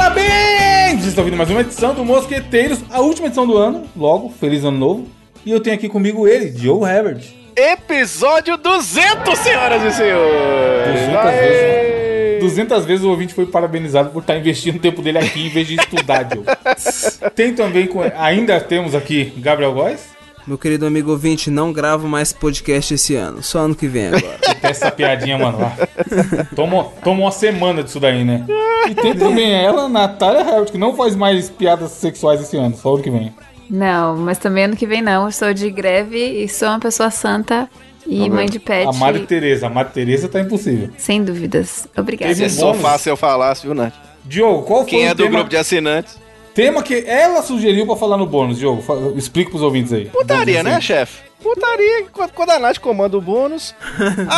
parabéns! Vocês estão ouvindo mais uma edição do Mosqueteiros, a última edição do ano. Logo, feliz ano novo. E eu tenho aqui comigo ele, Joe Herbert. Episódio 200, senhoras e senhores! 200 vezes. 200 vezes o ouvinte foi parabenizado por estar investindo o tempo dele aqui em vez de estudar, Joe. Tem também, com- ainda temos aqui Gabriel Góes. Meu querido amigo ouvinte, não gravo mais podcast esse ano, só ano que vem agora. Tem essa piadinha, mano. Toma uma semana disso daí, né? E tem também ela, Natália Herbert, que não faz mais piadas sexuais esse ano, só ano que vem. Não, mas também ano que vem não. Eu sou de greve e sou uma pessoa santa e mãe de pet. A Madre Teresa, a Madre Teresa tá impossível. Sem dúvidas. Obrigada. Teve Se é só fácil eu falasse, viu, Nath? Diogo, qual foi Quem o é do tema, grupo de assinantes? Tema que ela sugeriu pra falar no bônus, Diogo? Explica pros ouvintes aí. Putaria, né, chefe? Putaria, quando, quando a Nath comanda o bônus, a-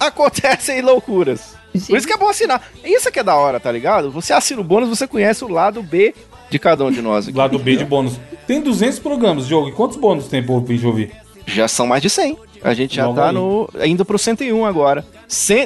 a- acontecem loucuras. Por isso que é bom assinar. Isso que é da hora, tá ligado? Você assina o bônus, você conhece o lado B de cada um de nós aqui. Lado B de bônus. Tem 200 programas, Diogo. E quantos bônus tem pro ouvinte ouvir? Já são mais de 100. A gente já Logo tá aí. no, indo pro 101 agora.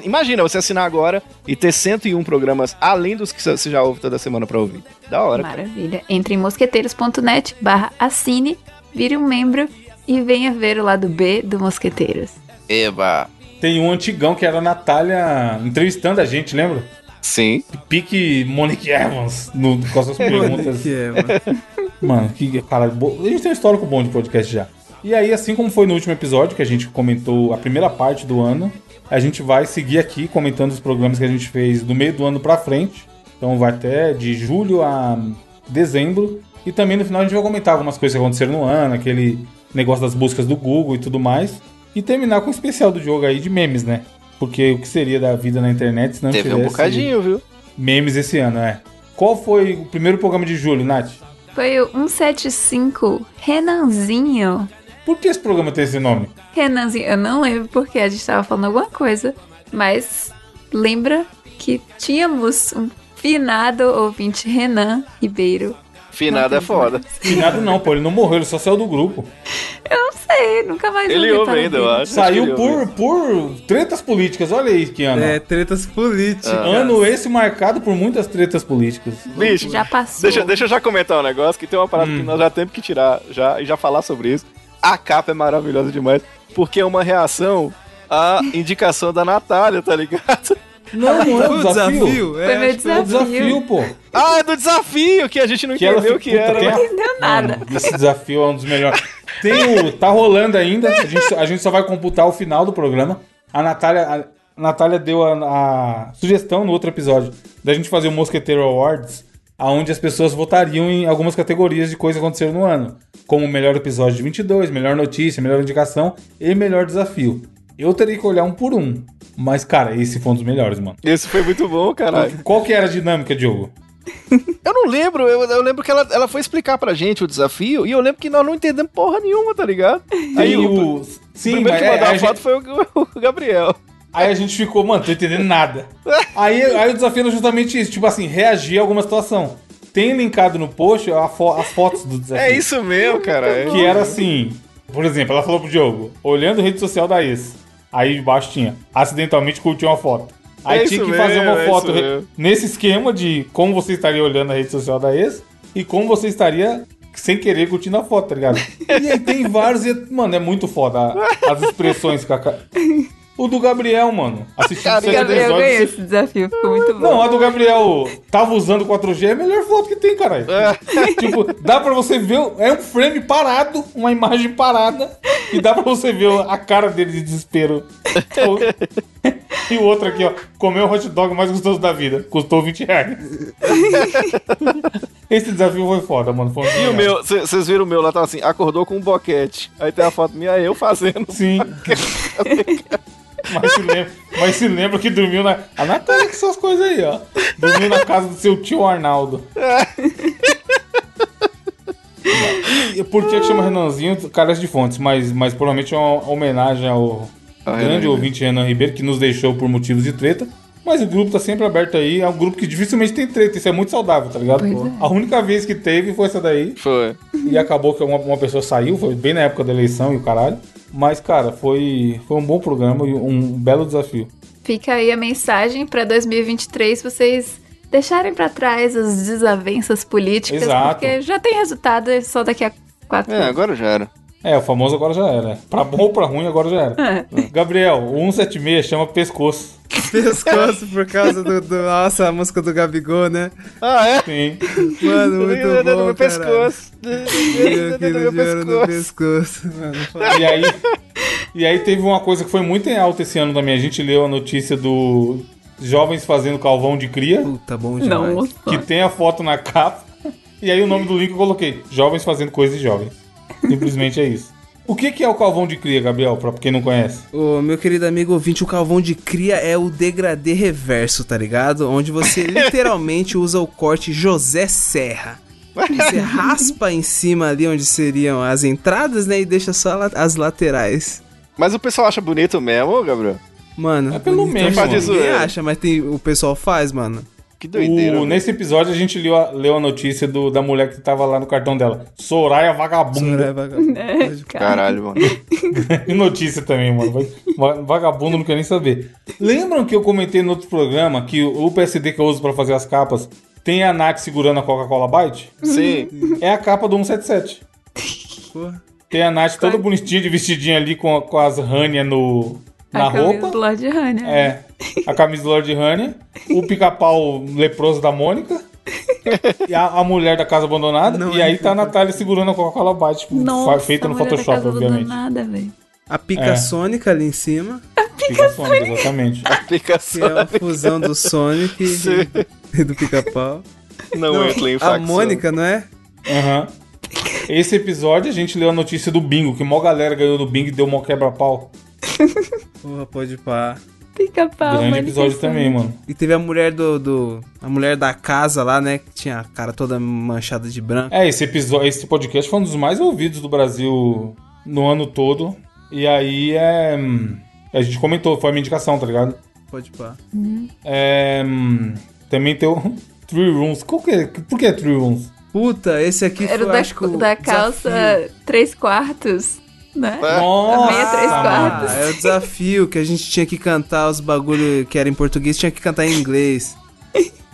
Imagina você assinar agora e ter 101 programas além dos que você já ouve toda semana pra ouvir. Da hora. cara. Maravilha. Entre em mosqueteiros.net barra assine, vire um membro e venha ver o lado B do Mosqueteiros. Eba. Tem um antigão que era a Natália entrevistando a gente, lembra? Sim. Pique Monique Evans no, com as suas perguntas. que é, mano. Que caralho. bo- A gente tem um histórico bom de podcast já. E aí, assim como foi no último episódio, que a gente comentou a primeira parte do ano, a gente vai seguir aqui comentando os programas que a gente fez do meio do ano pra frente. Então vai até de julho a dezembro. E também no final a gente vai comentar algumas coisas que aconteceram no ano, aquele negócio das buscas do Google e tudo mais. E terminar com o especial do jogo aí de memes, né? Porque o que seria da vida na internet se não Teve um tivesse bocadinho, viu? memes esse ano, é. Qual foi o primeiro programa de julho, Nath? Foi o 175 Renanzinho. Por que esse programa tem esse nome? Renanzinho, eu não lembro porque a gente tava falando alguma coisa, mas lembra que tínhamos um finado ouvinte Renan Ribeiro. Finado é foda. Finado não, pô, ele não morreu, ele só saiu do grupo. Eu não sei, nunca mais Ele ouve ainda, eu acho. Saiu por, por tretas políticas, olha aí que ano. É, tretas políticas. Ano esse marcado por muitas tretas políticas. Bicho, Já passou. Deixa, deixa eu já comentar um negócio, que tem uma parada Hum. que nós já temos que tirar já, e já falar sobre isso. A capa é maravilhosa demais, porque é uma reação à indicação da Natália, tá ligado? Não, não é Foi um o desafio. desafio? É, Foi meu foi É um desafio. desafio, pô. Ah, é do desafio, que a gente não Que entendeu o que era. né? entendeu nada. Mano, esse desafio é um dos melhores. Tem o. Tá rolando ainda. A gente, a gente só vai computar o final do programa. A Natália, a Natália deu a, a sugestão no outro episódio da gente fazer o Mosqueteiro Awards, onde as pessoas votariam em algumas categorias de coisas que aconteceram no ano. Como melhor episódio de 22, melhor notícia, melhor indicação e melhor desafio. Eu teria que olhar um por um. Mas, cara, esse foi um dos melhores, mano. Esse foi muito bom, caralho. Qual que era a dinâmica, Diogo? Eu não lembro, eu, eu lembro que ela, ela foi explicar pra gente o desafio, e eu lembro que nós não entendemos porra nenhuma, tá ligado? Tem o, o. o Sim, primeiro mas que é, mandou a a gente- foto foi o, o Gabriel. Aí a gente ficou, mano, tô entendendo nada. Aí, aí o desafio era justamente isso, tipo assim, reagir a alguma situação. Tem linkado no post fo- as fotos do desafio. É isso mesmo, cara. é. Que era assim, por exemplo, ela falou pro Diogo, olhando a rede social da ex. Aí debaixo tinha, acidentalmente curtiu uma foto. Aí É tinha que fazer mesmo, uma é foto nesse esquema de como você estaria olhando a rede social da ex e como você estaria sem querer curtindo a foto, tá ligado? E aí tem vários, mano, é muito foda as expressões que a O do Gabriel, mano. Assistindo Carinha sete Gabriel ganhou episódios. esse desafio, ficou muito bom. Não, a do Gabriel tava usando 4G é a melhor foto que tem, caralho. tipo, dá pra você ver. É um frame parado, uma imagem parada, e dá pra você ver a cara dele de desespero. E o outro aqui, ó. Comeu o hot dog mais gostoso da vida. Custou 20 reais. Esse desafio foi foda, mano. Foi E o meu, vocês viram o meu lá, tava assim, acordou com um boquete. Aí tem a foto minha, eu fazendo. Sim. Mas se, lembra, mas se lembra que dormiu na. A Natália com essas coisas aí, ó. Dormiu na casa do seu tio Arnaldo. E por que, chama Renanzinho? Carece de fontes, mas, mas provavelmente é uma homenagem ao Ah, grande Renan Ribeiro. ouvinte Renan Ribeiro, que nos deixou por motivos de treta. Mas o grupo tá sempre aberto aí. É um grupo que dificilmente tem treta. Isso é muito saudável, tá ligado? Pois é. A única vez que teve foi essa daí. Foi. E acabou que uma, uma pessoa saiu, foi bem na época da eleição e o caralho. Mas, cara, foi, foi um bom programa e um belo desafio. Fica aí a mensagem pra 2023 vocês deixarem pra trás as desavenças políticas, Exato. porque já tem resultado é só daqui a quatro É, anos. agora já era. É, o famoso agora já era. Pra bom ou pra ruim, agora já era. Gabriel, o 176 chama pescoço. Pescoço por causa do, do- Nossa, a música do Gabigol, né? Ah, é? Sim. Mano, muito bom, no meu pescoço. Meu dinheiro no pescoço. pescoço. Mano. E aí, e aí teve uma coisa que foi muito em alta esse ano também. A gente leu a notícia do jovens fazendo calvão de cria, Puta, bom demais. Não, que tem a foto na capa. E aí o nome do link eu coloquei: Jovens fazendo coisas de jovens. Simplesmente é isso. O que, que é o calvão de cria, Gabriel, pra quem não conhece? Ô, meu querido amigo ouvinte, o calvão de cria é o degradê reverso, tá ligado? Onde você literalmente usa o corte José Serra. Você raspa em cima ali onde seriam as entradas, né? E deixa só as laterais. Mas o pessoal acha bonito mesmo, Gabriel? Mano, É pelo ninguém acha, mas tem, o pessoal faz, mano. Que doideira. O- nesse episódio a gente leu a, leu a notícia do, da mulher que tava lá no cartão dela. Soraya Vagabunda. Soraya vagabundo. É, cara. Caralho, mano. E notícia também, mano. Vagabundo não quer nem saber. Lembram que eu comentei no outro programa que o o PSD que eu uso pra fazer as capas tem a Nath segurando a Coca-Cola Byte? Sim. É a capa do 177. Porra. Tem a Nath toda bonitinha de vestidinha ali com, com as Rania no, na a roupa. do Lord Honey. É, a camisa do Lord Rania. O pica-pau leproso da Mônica. E a, a mulher da casa abandonada. Não e é aí tá a Natália segurando a Coca-Cola Byte. Tipo, Nossa, feita no a Photoshop, casa obviamente. abandonada, velho. A pica É. sônica ali em cima, Pica Sônica, exatamente. que Aplicação. é a fusão do Sonic Sim. e do pica-pau. Não, entra em a. Mônica, não é? Aham. Esse episódio a gente leu a notícia do bingo, que mó galera ganhou do bingo e deu mó quebra-pau. Porra, pode pá. Pica-pau, Grande episódio também, mano. E teve a mulher do, do. A mulher da casa lá, né? Que tinha a cara toda manchada de branco. É, esse episódio, esse podcast foi um dos mais ouvidos do Brasil no ano todo. E aí é. hum, A gente comentou, foi a minha indicação, tá ligado? Pode pá. É. hum, Também tem o Three Rooms. Qual que é? Por que Three Rooms? Puta, esse aqui Era foi da, acho da calça desafio. 3 quartos, né? É. Nossa! meia três quartos. É o desafio que a gente tinha que cantar os bagulho que era em português, tinha que cantar em inglês.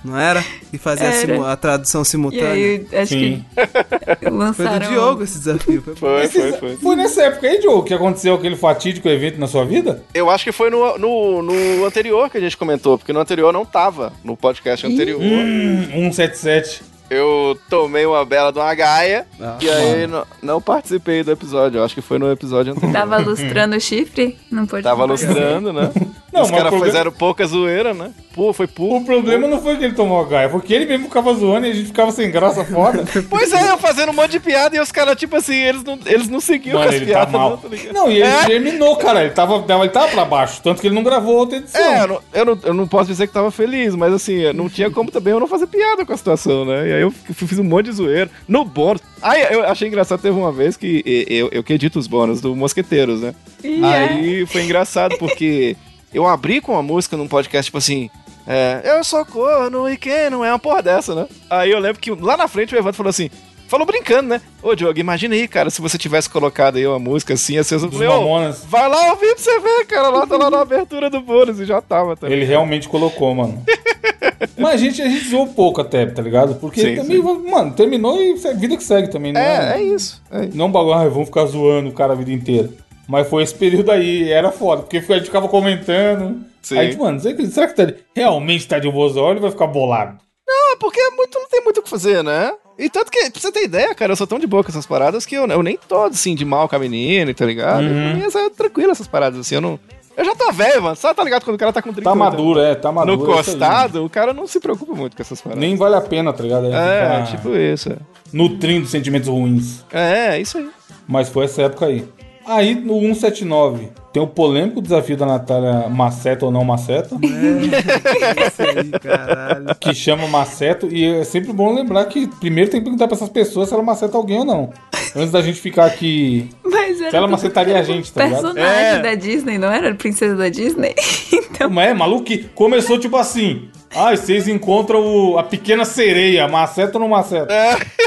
Não era? E fazer a, Era. simu- a tradução E simultânea. aí, acho Sim. que Foi lançaram... do Diogo esse desafio. Foi. Foi, foi, foi. Foi nessa época aí, Diogo, que aconteceu aquele fatídico evento na sua vida? Eu acho que foi no, no, no anterior que a gente comentou, porque no anterior não tava. No podcast anterior. Hum, 177. Eu tomei uma bela de uma gaia Ah, e aí não, não participei do episódio. Eu acho que foi no episódio anterior. Tava lustrando o chifre? Não pode Tava lustrando, né? Não, Os mas caras o problema- fizeram pouca zoeira, né? Pô, foi O puro. problema não foi que ele tomou a gaia, foi que ele mesmo ficava zoando e a gente ficava sem graça foda. Pois é, eu fazendo um monte de piada e os caras, tipo assim, eles não, eles não seguiam Mano, com as ele tá piadas, mal. não, tá ligado? Não, e ele É. terminou, cara. Ele tava, ele tava pra baixo. Tanto que ele não gravou outra edição. É, eu não, eu, não, eu não posso dizer que tava feliz, mas assim, não tinha como também eu não fazer piada com a situação, né? E aí eu fiz um monte de zoeira. No bônus. Aí eu achei engraçado, teve uma vez que eu, eu que edito os bônus do Mosqueteiros, né? Ih, é. Aí foi engraçado porque eu abri com uma música num podcast, tipo assim. É, eu sou corno e quem não é uma porra dessa, né? Aí eu lembro que lá na frente o Evandro falou assim. Falou brincando, né? Ô, Diogo, imagina aí, cara, se você tivesse colocado aí uma música assim, assim, Dos falei, Mamonas. vai lá ouvir pra você ver, cara, lá tá lá na abertura do bônus e já tava, tá Ele realmente colocou, mano. Mas a gente, a gente zoou pouco até, tá ligado? Porque Sim, também, mano, terminou e vida que segue também, não É, é? isso. É isso. Não um bagulho, vamos ficar zoando o cara a vida inteira. Mas foi esse período aí, era foda, porque a gente ficava comentando. Sim. Aí, tipo, mano, será que, tá, realmente tá de olhos ou vai ficar bolado? Não, é porque é muito, não tem muito o que fazer, né? E tanto que, pra você ter ideia, cara, eu sou tão de boa com essas paradas que eu, eu nem tô, assim, de mal com a menina, tá ligado? Uhum. Pra mim, é tranquilo essas paradas, assim, eu não... Eu já tô velho, mano, sabe, tá ligado? Quando o cara tá com 30 Tá maduro, é, tá maduro. no é costado, o cara não se preocupa muito com essas paradas. Nem vale a pena, tá ligado? É, Ficar tipo isso. é. Nutrindo sentimentos ruins. É, é isso aí. Mas foi essa época aí. Aí no 179 tem o polêmico desafio da Natália Maceta ou não Maceta, É isso aí, caralho. que chama Maceto, e é sempre bom lembrar que primeiro tem que perguntar pra essas pessoas se ela maceta alguém ou não. Antes da gente ficar aqui. Mas era Se ela macetaria a gente, tá ligado? personagem É. da Disney, não era? Princesa da Disney? então, Mas é maluco que começou tipo assim. Ah, e vocês encontram o- a pequena sereia, maceta ou não maceta?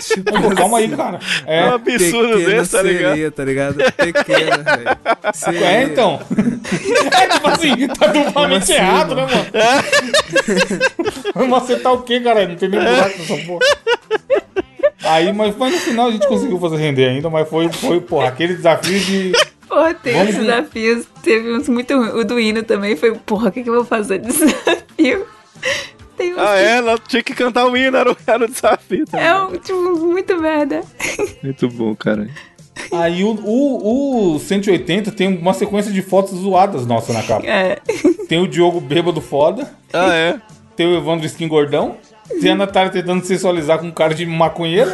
Tipo, Pô, calma aí, cara. É um É, absurdo pequena desse, tá ligado? sereia, tá ligado? Pequena, velho. É então. É tipo assim, tá duplamente assim, errado, né, mano? Vai macetar o quê, cara? Não tem nem buraco nessa porra. Aí, mas, mas no final a gente conseguiu fazer render ainda, mas foi, foi porra, aquele desafio de. Porra, tem Vamos desafios. Teve uns muito ruins. O do hino também foi, porra, o que, que eu vou fazer de desafio? Tem Ah, que é? Ela tinha que cantar o hino, era o, era o desafio. tá é um, tipo, muito merda. Muito bom, cara. Aí o, o, o 180 tem uma sequência de fotos zoadas nossa na capa. É. Tem o Diogo bêbado foda, Ah, é? tem o Evandro Skin gordão, tem a Natália tentando sensualizar com um cara de maconheiro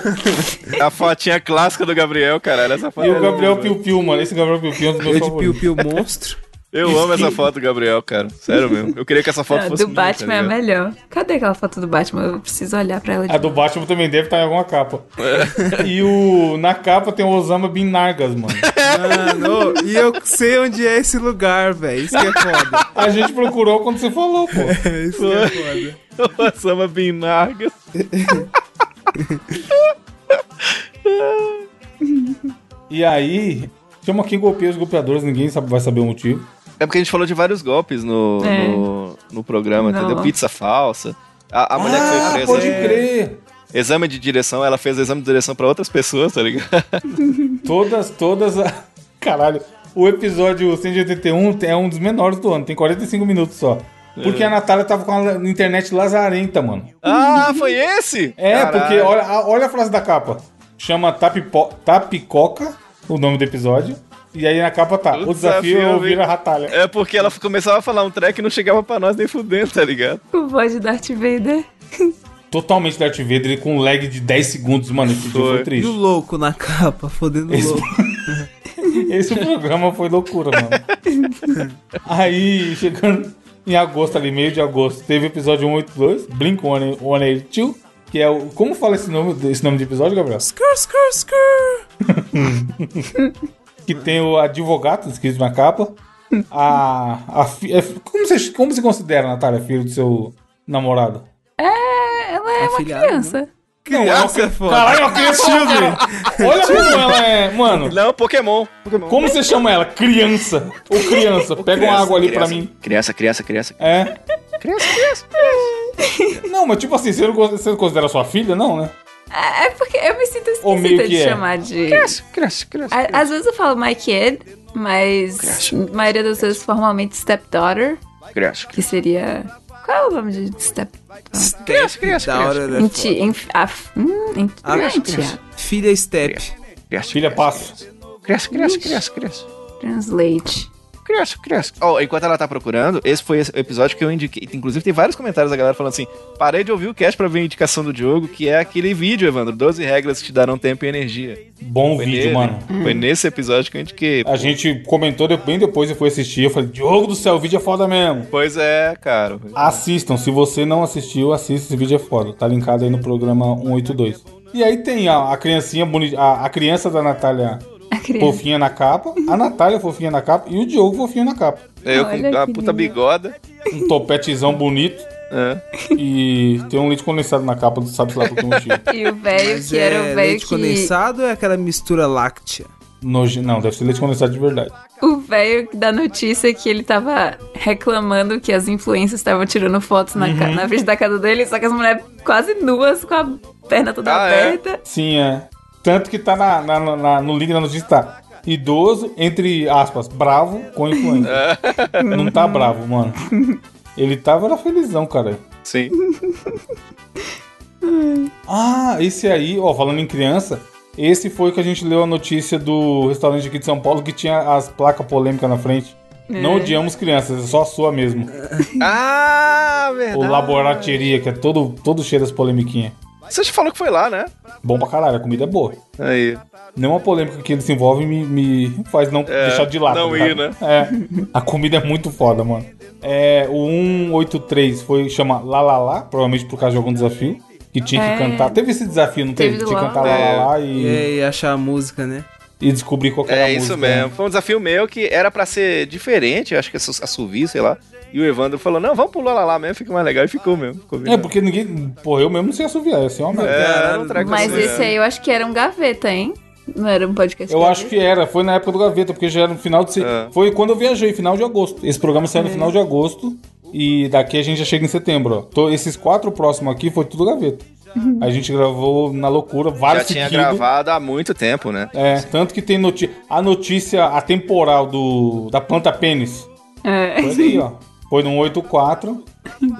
A fotinha clássica do Gabriel, caralho. Essa foto e o Gabriel Piu Piu, mano. Esse Gabriel Piu Piu é um dos meus Eu de favoritos. Piu Piu Monstro. Eu amo essa foto Gabriel, cara. Sério mesmo. Eu queria que essa foto fosse do minha, Batman tá é a melhor. Cadê aquela foto do Batman? Eu preciso olhar pra ela de A do Batman também deve estar em alguma capa. E o na capa tem o Osama Bin Nargas, mano. Mano, e eu sei onde é esse lugar, velho. Isso que é foda. A gente procurou quando você falou, pô. Isso que é foda. O Osama Bin Nargas. E aí, chama quem golpeia os golpeadores, ninguém sabe, vai saber o motivo. É porque a gente falou de vários golpes no, É. no, no programa, Não. entendeu? Pizza falsa. A, a mulher que foi ah, presa. pode crer. Exame de direção, ela fez exame de direção pra outras pessoas, tá ligado? Todas, todas. a- Caralho. O episódio 181 é um dos menores do ano, tem 45 minutos só. Porque É. a Natália tava com a internet lazarenta, mano. ah, foi esse? É, Caralho. porque olha, a- olha a frase da capa. Chama Tapipo, Tapicoca, o nome do episódio. E aí na capa tá. O O, desafio desafio é é ouvir a Ratalha. É porque ela começava a falar um track e não chegava pra nós nem fudendo, tá ligado? O voz de Darth Vader. Totalmente Darth Vader e com um lag de 10 segundos, mano. Esse Foi. foi E o triste. louco na capa, fodendo o Esse- louco. Esse programa foi loucura, mano. Aí, chegando em agosto ali, meio de agosto, teve o episódio 182, Blink 182, que é o. Como fala esse nome, esse nome de episódio, Gabriel? Skrr, skrr, skrr. Que tem o advogado escrito na capa. A. a fi- é- como, você, como você considera, Natália, filho do seu namorado? É, ela é uma criança. Criança é foda. Caralho, é uma criança children. Olha como ela é. Mano, Não, Pokémon. Pokémon. como você chama ela? Criança. Ou criança. Pega uma água ali pra mim. Criança, criança, criança. É. Criança, criança. Não, mas tipo assim, você não, considera- você não considera sua filha, não, né? É, é porque eu me sinto esquisita de é. chamar de. Criança, criança. A- Às vezes eu falo my kid, mas a maioria das vezes formalmente stepdaughter, Criança. que seria. Qual é o nome de step? Da hora da Enti, enf, af, hum, Ah, é. Filha Step. Criança, Filha passo. criança, criança, criança, criança. Translate. Criança, criança. Ó, enquanto ela tá procurando, esse foi esse episódio que eu indiquei. Inclusive, tem vários comentários da galera falando assim: parei de ouvir o cast pra ver a indicação do Diogo, que é aquele vídeo, Evandro. 12 regras que te darão tempo e energia. Bom Foi vídeo, nele. mano. Foi nesse episódio que eu indiquei. A gente comentou bem depois e foi assistir. Eu falei, Diogo do céu, o vídeo é foda mesmo. Pois é, cara. Assistam, se você não assistiu, assista, esse vídeo é foda. Tá linkado aí no programa 182. E aí tem a, a criancinha bonita, a, a criança da Natália. Fofinha na capa, a Natália fofinha na capa e o Diogo fofinho na capa. Eu Olha com a puta lindo. bigoda. Um topetezão bonito É. e tem um leite condensado na capa, sabe lá por que motivo. E o velho, que era é o velho leite que. condensado ou é aquela mistura láctea? Noje... Não, deve ser leite condensado de verdade. O velho da notícia que ele tava reclamando que as influências estavam tirando fotos na, Uhum. ca- na frente da casa dele, só que as mulheres quase nuas, com a perna toda Ah, é? aberta. Sim, é. Tanto que tá na, na- na- no link da notícia tá idoso, entre aspas, bravo com influência. Não tá bravo, mano. Ele tava era felizão, cara. Sim. Ah, esse aí, ó, falando em criança, esse foi que a gente leu a notícia do restaurante aqui de São Paulo que tinha as placas polêmicas na frente. Não odiamos crianças, é só a sua mesmo. Ah, verdade. O Laborateria, que é todo, todo cheio das polemiquinhas. Você já falou que foi lá, né? Bom pra caralho, a comida é boa. Aí. Nenhuma polêmica que ele se envolve me, me faz não É, deixar de lado. não tá ir, né? É. A comida é muito foda, mano. É, o 183 foi chama Lá Lá Lá, provavelmente por causa de algum desafio. Que tinha que É. cantar. Teve esse desafio, não teve? Teve Tinha que cantar É. Lá Lá E, e, e achar a música, né? e descobrir qual que era a É música. isso mesmo. Foi um desafio meu que era pra ser diferente, eu acho que assovio, sei lá. E o Evandro falou, não, vamos pular lá mesmo, fica mais legal. E ficou mesmo. Ficou É, porque ninguém. Porra, eu mesmo não sei assoviar, ia ser uma merda. É, era um treco Mas assim, esse é. aí eu acho que era um gaveta, hein? Não era um podcast Eu acho que era, foi na época do Gaveta, porque já era no final de. É. Foi quando eu viajei, final de agosto. Esse programa saiu no final de agosto. E daqui a gente já chega em setembro, ó. Tô- esses quatro próximos aqui foi tudo Gaveta. A gente gravou na loucura, Já vários tinha seguidos. gravado há muito tempo, né? É, tanto que tem noti a notícia atemporal do, da planta pênis. É. Foi ali, ó. Foi no 84.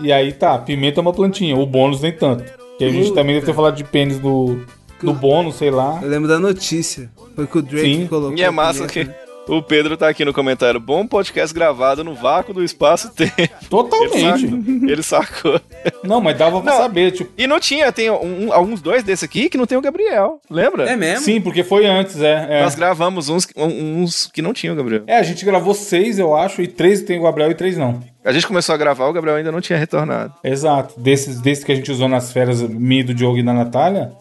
e aí tá, pimenta é uma plantinha, o bônus nem tanto. Que a gente também deve ter falado de pênis do, do bônus, sei lá. Eu lembro da notícia. Foi que o Drake Sim. colocou. E é massa que o Pedro tá aqui no comentário. Bom podcast gravado no vácuo do espaço-tempo. Ele Totalmente. sacou. Ele sacou. Não, mas dava pra Não. saber, tipo. E não tinha, tem um, alguns dois desse aqui que não tem o Gabriel. Lembra? É mesmo? Sim, porque foi antes, é. é. Nós gravamos uns, uns que não tinham o Gabriel. É, a gente gravou seis, eu acho, e três tem o Gabriel e três não. A gente começou a gravar, o Gabriel ainda não tinha retornado. Exato. Desses, desses que a gente usou nas férias, me do Diogo e da Natália,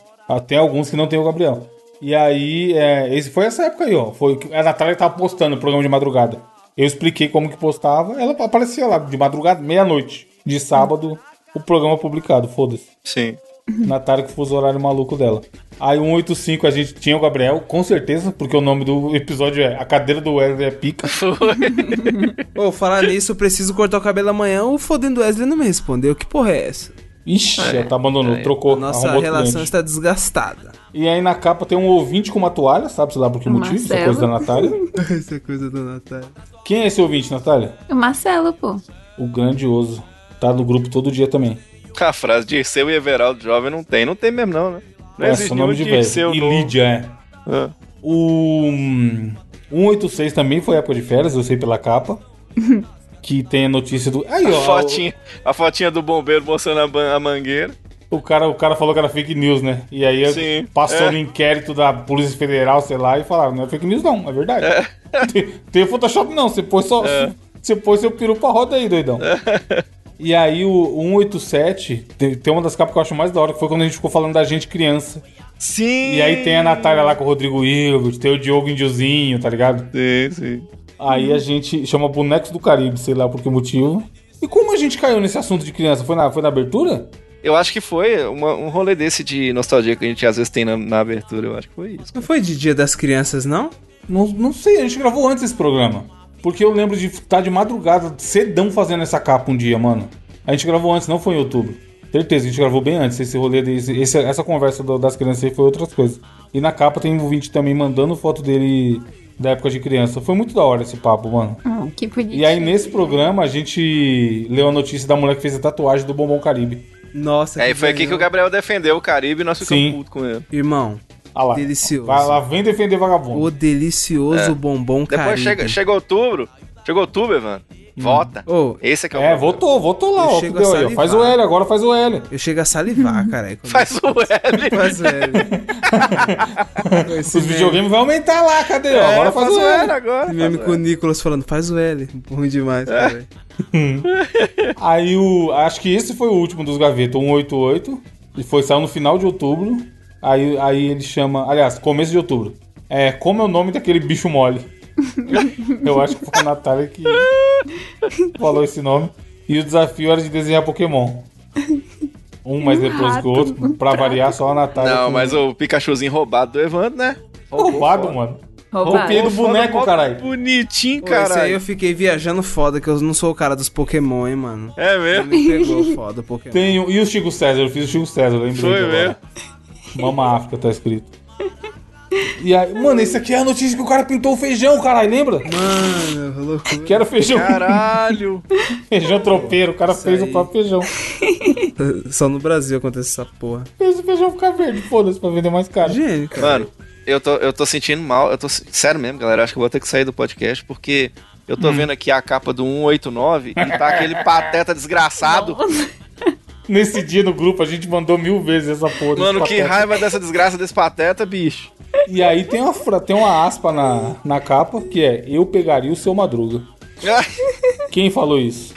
tem alguns que não tem o Gabriel. E aí, é, esse foi essa época aí, ó. Foi, a Natália tava postando o programa de madrugada. Eu expliquei como que postava, ela aparecia lá de madrugada, meia-noite, de sábado, o programa publicado, foda-se. Sim. Natália que fuso horário maluco dela. Aí 185 a gente tinha o Gabriel, com certeza, porque o nome do episódio é A Cadeira do Wesley é Pica. Ô, falar nisso, eu preciso cortar o cabelo amanhã. O fodendo Wesley não me respondeu. Que porra é essa? Ixi, já tá abandonou, trocou, A nossa relação cliente. está desgastada. E aí na capa tem um ouvinte com uma toalha, sabe-se lá por que O motivo? Isso é Marcelo. coisa da Natália. Essa coisa do Natália. Quem é esse ouvinte, Natália? O Marcelo, pô. O grandioso. Tá no grupo todo dia também. A frase Dirceu e Everaldo Jovem não tem. Não tem mesmo, não, né? Não é existe nome de Dirceu. E. Lídia, é. Ah. O hum, 186 também foi época de férias, eu sei pela capa. que tem a notícia do. Aí, A ó. fotinha, a fotinha do bombeiro mostrando a, a mangueira. O cara, o cara falou que era fake news, né? E aí Sim, passou é. no inquérito da Polícia Federal, sei lá, e falaram, não é fake news não, é verdade. Tem, tem Photoshop não, você pôs só. É. Você pôs seu peru pra roda aí, doidão. E aí o 187, tem, tem uma das capas que eu acho mais da hora, que foi quando a gente ficou falando da gente criança. Sim! E aí tem a Natália lá com o Rodrigo Hilbert, tem o Diogo Indiozinho, tá ligado? Sim, sim. Aí a gente chama Bonecos do Caribe, sei lá por que motivo. E como a gente caiu nesse assunto de criança? Foi na, foi na abertura? Eu acho que foi uma- um rolê desse de nostalgia que a gente às vezes tem na, na abertura. Eu acho que foi isso. Não foi de Dia das Crianças, não? Não, não sei, a gente gravou antes esse programa. Porque eu lembro de estar de madrugada, cedão, fazendo essa capa um dia, mano. A gente gravou antes, não foi em outubro. Certeza, a gente gravou bem antes. Esse rolê, desse, esse- essa conversa do- das crianças aí foi outras coisas. E na capa tem um ouvinte também mandando foto dele da época de criança. Foi muito da hora esse papo, mano. Hum, que bonitinho. E aí nesse programa a gente leu a notícia da mulher que fez a tatuagem do Bombom Caribe. Nossa, Aí foi aqui que o. Gabriel defendeu o Caribe e nós ficamos putos com ele. Irmão, Ah lá. Delicioso. Vai lá, vem defender vagabundo. o delicioso bombom É. Depois Caribe. chega, chega outubro. Chegou outubro, Evandro. Vota. Ô, Esse é que é o É, votou, votou lá, Eu ó. deu a aí. Faz o salivar. L, agora faz o L. eu chego a salivar, caralho. quando- Faz o L. Faz o L. Os meme- videogames vão aumentar lá, cadê? Ó, agora faz o L. agora. Esse meme faz com o L. Nicolas falando, faz o L. Ruim demais, cara. Aí o. Acho que esse foi o último dos gavetas, 188. E foi saiu no final de outubro. Aí, aí ele chama. Aliás, começo de outubro. É, como é o nome daquele bicho mole? Eu acho que foi a Natália que falou esse nome. E o desafio era de desenhar Pokémon. Um mais depois que o outro, pra variar só a Natália. Não, com- mas o Pikachuzinho roubado do Evandro, né? Roubado, mano. Roubado. Roupei do boneco, caralho. Bonitinho, Pô, esse aí caralho. eu fiquei viajando foda, que eu não sou o cara dos Pokémon, hein, mano. É Não mesmo? me pegou foda o Pokémon. Tem, o- e o Chico César? Eu fiz o Chico César, lembrei. Foi de agora. Mama África tá escrito. E aí, mano, esse aqui é a notícia que o cara pintou o feijão, caralho, lembra? Mano, loucura. Que era feijão, Caralho. feijão tropeiro, o cara fez aí. o próprio feijão. Só no Brasil acontece essa porra. Fez o feijão ficar verde, foda-se, pra vender mais caro. Gênio, cara. Mano, eu tô, eu tô sentindo mal. Eu tô, sério mesmo, galera. Acho que eu vou ter que sair do podcast porque eu Hum. tô vendo aqui a capa do 189 e tá aquele pateta desgraçado. Nesse dia no grupo a gente mandou mil vezes essa porra. Mano, que pateta. raiva dessa desgraça desse pateta, bicho. E aí tem uma, tem uma aspa na, na capa que é Eu pegaria o seu madruga. Quem falou isso?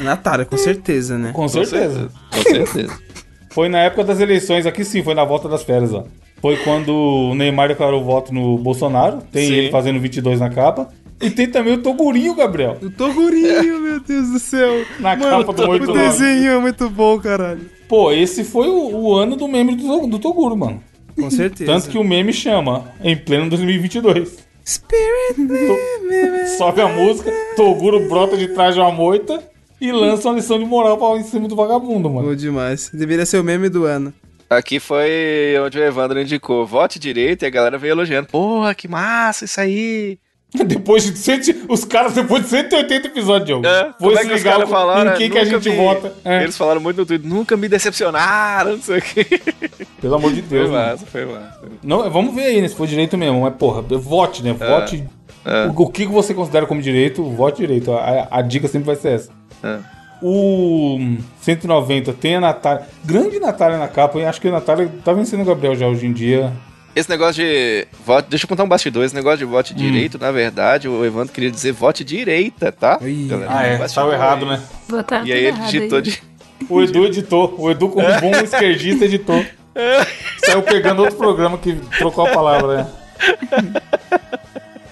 Natália, com certeza, né? Com certeza. Com certeza. Foi na época das eleições, aqui sim, foi na volta das férias, ó. Foi quando o Neymar declarou voto no Bolsonaro, tem Sim. ele fazendo 22 na capa, E tem também o Togurinho, Gabriel. O Togurinho, meu Deus do céu. Na Mano, capa do o 89. desenho é muito bom, caralho. Pô, esse foi o, o ano do meme do, do Toguro, mano. Com certeza. Tanto que o meme chama em pleno 2022. Spirit. Sobe a música, Toguro brota de trás de uma moita e lança uma lição de moral pra em cima do vagabundo, mano. Bom demais. Deveria ser o meme do ano. Aqui foi onde o Evandro indicou. Vote direito e a galera veio elogiando. Porra, que massa isso aí. Depois de cento, os caras, depois de 180 episódios, Diogo. É, Vou como é que os caras falaram? em quem que a gente me- vota. É. Eles falaram muito no Twitter. Nunca me decepcionaram, não sei o que. Pelo amor de Foi Deus, mano. massa, foi massa. Não, vamos ver aí, né, se for direito mesmo. Mas, porra, vote, né? Vote. é. O, o que você considera como direito, vote direito. A, a dica sempre vai ser essa. É. O 190 tem a Natália. Grande Natália na capa, hein? Acho que a Natália tá vencendo o Gabriel já hoje em dia. Esse negócio de voto, deixa eu contar um bastidor. Esse negócio de vote Hum. direito, na verdade, o Evandro queria dizer vote direita, tá? Galera, Ah, é. Tava errado, né? Botaram E aí ele digitou aí. de. O Edu editou. O Edu, como bom esquerdista, editou. Saiu pegando outro programa que trocou a palavra, né?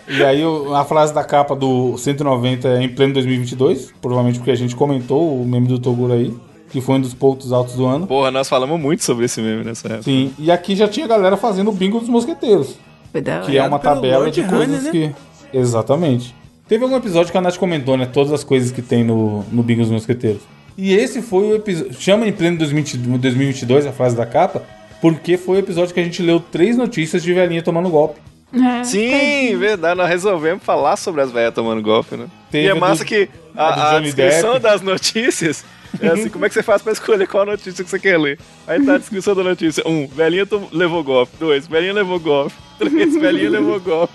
E aí a frase da capa do 190 é em pleno 2022, provavelmente porque a gente comentou o meme do Toguro aí, que foi um dos pontos altos do ano. Porra, nós falamos muito sobre esse meme nessa época. Sim, e aqui já tinha galera fazendo o bingo dos mosqueteiros, hora. que é uma tabela Lord de Hanna, coisas né? que... Exatamente. Teve algum episódio que a Nath comentou, né? Todas as coisas que tem no, no bingo dos mosqueteiros. E esse foi o episódio... Chama em pleno 2020 2022 a frase da capa, porque foi o episódio que a gente leu três notícias de velhinha tomando golpe. É, Sim, verdade. Nós resolvemos falar sobre as velhas tomando golpe, né? Teve e é massa do- que a a, a descrição Depp. das notícias é assim: como é que você faz pra escolher qual notícia que você quer ler? Aí tá a descrição da notícia: um, velhinha tom- levou golpe. Dois, velhinha levou golpe. Três, velhinha levou golpe.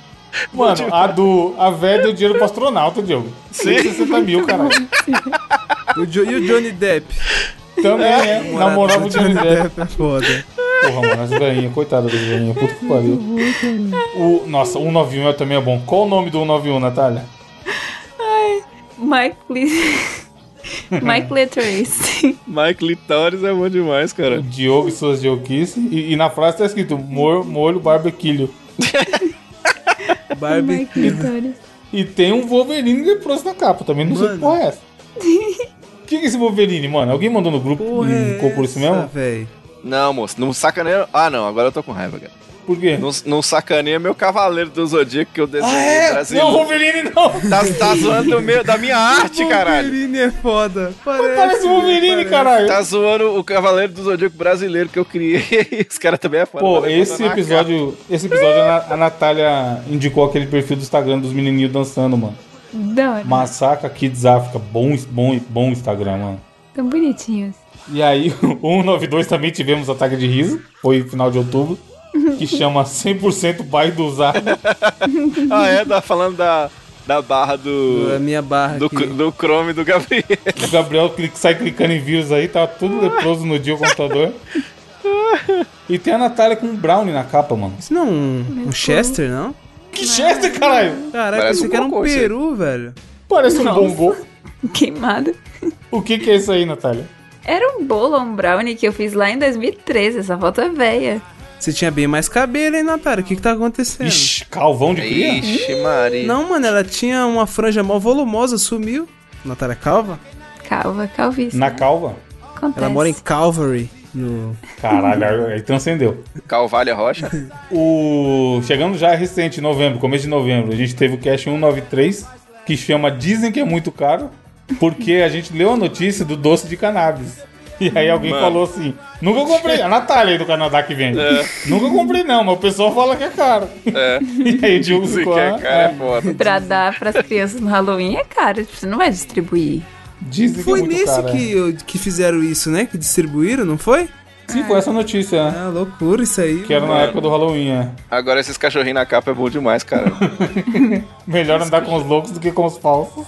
Mano, a do... A velha deu dinheiro pro astronauta, Diogo. Sim. 60 mil, caralho. O Jo- e o Johnny Depp? Também é. Namorava o Johnny Depp. é foda. Porra, mano, as velhinhas, coitada das velhinhas, puta que pariu. O, nossa, 191 é também é bom. Qual o nome do 191, Natália? Mike Lee... Mike Letrace. Mike Litoris é bom demais, O cara. Diogo e suas Dioquice. E, e na frase tá escrito molho, molho. Mike Letrace. E tem um Wolverine leproso na capa também, não sei que Mano. porra é essa. O que, que é esse Wolverine, mano? Alguém mandou no grupo Porra, e colocou isso mesmo? velho. Não, moço, não sacaneia. Ah, não, agora eu tô com raiva, cara. Por quê? Não, não sacaneia meu cavaleiro do Zodíaco que eu desenhei Ah, é? brasileiro. Não, Wolverine não! Tá, tá zoando do meu, da minha arte, caralho. Wolverine é foda. Parece, Parece o Wolverine, parece. caralho. Tá zoando o Cavaleiro do Zodíaco brasileiro que eu criei. Os caras também é foda. Pô, esse episódio, esse episódio a Na- a Natália indicou aquele perfil do Instagram dos menininhos dançando, mano. Da. Massacra Kids África, bom, bom, bom Instagram, mano. Tão bonitinhos. E aí, o 192 também tivemos ataque de riso, foi final de outubro, que chama 100% pai do usado. Ah, é? Tá falando da, da barra A do. minha barra Do, aqui. do Chrome do Gabriel. O Gabriel clica- sai clicando em vírus aí, tá tudo leproso no dia o computador. E tem a Natália com um brownie na capa, mano. Isso não é um, um Chester, não? Que Chester, caralho! Caraca, Parece esse um aqui era um peru, velho. Parece um Nossa. bongô. Queimado. O que que é isso aí, Natália? Era um bolo, um brownie que eu fiz lá em 2013. Essa foto é velha. Você tinha bem mais cabelo, hein, Natália? O que que tá acontecendo? Ixi, calvão de cria? Ixi, Maria. Não, mano, ela tinha uma franja mal volumosa, sumiu. Natália Calva? Calva, calvície. Na calva? Acontece. Ela mora em Calvary, no... Caralho, aí transcendeu. Calvalha Rocha. O... Chegando já recente, em novembro, começo de novembro, a gente teve o Cash 193, que chama Dizem que é muito caro, porque a gente leu a notícia do doce de cannabis. E aí alguém Mano. falou assim, nunca comprei, a Natália aí do Canadá que vende. É. Nunca comprei não, mas o pessoal fala que é caro. É. E aí o Diogo ficou, quer, ah, é é, foda. Pra dar pras crianças no Halloween é caro. Você não vai distribuir. dizem Foi que é nesse caro. é. que, que fizeram isso, né? Que distribuíram, não foi? Sim, foi essa notícia, né? Ah, loucura isso aí. Que era na Mano. época do Halloween, é. Agora esses cachorrinhos na capa é bom demais, cara. Melhor andar com os loucos do que com os falsos.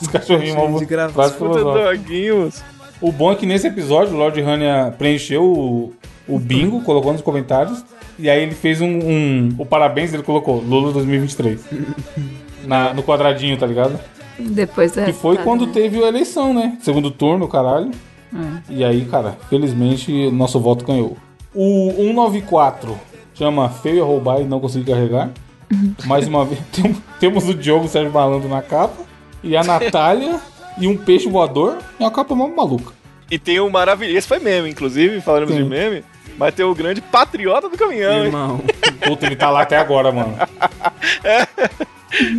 Os cachorrinhos mal de doguinhos. O bom é que nesse episódio o Lord Hania preencheu o, o bingo, colocou nos comentários. E aí ele fez um, um- O parabéns, ele colocou Lula 2023. Na, no quadradinho, tá ligado? Depois do Que foi resultado, quando teve a eleição, né? Segundo turno, caralho. E aí, cara, felizmente nosso voto ganhou. O 194 chama Feio a roubar e não consegui carregar. Mais uma vez, tem- temos o Diogo Sérgio Malandro na capa, e a Natália, e um peixe voador, e uma capa mó maluca. E tem o maravilhoso. Esse foi meme, inclusive, falando Sim. de meme. Mas tem o grande patriota do caminhão, hein? Irmão. Puta, ele tá lá até agora, mano.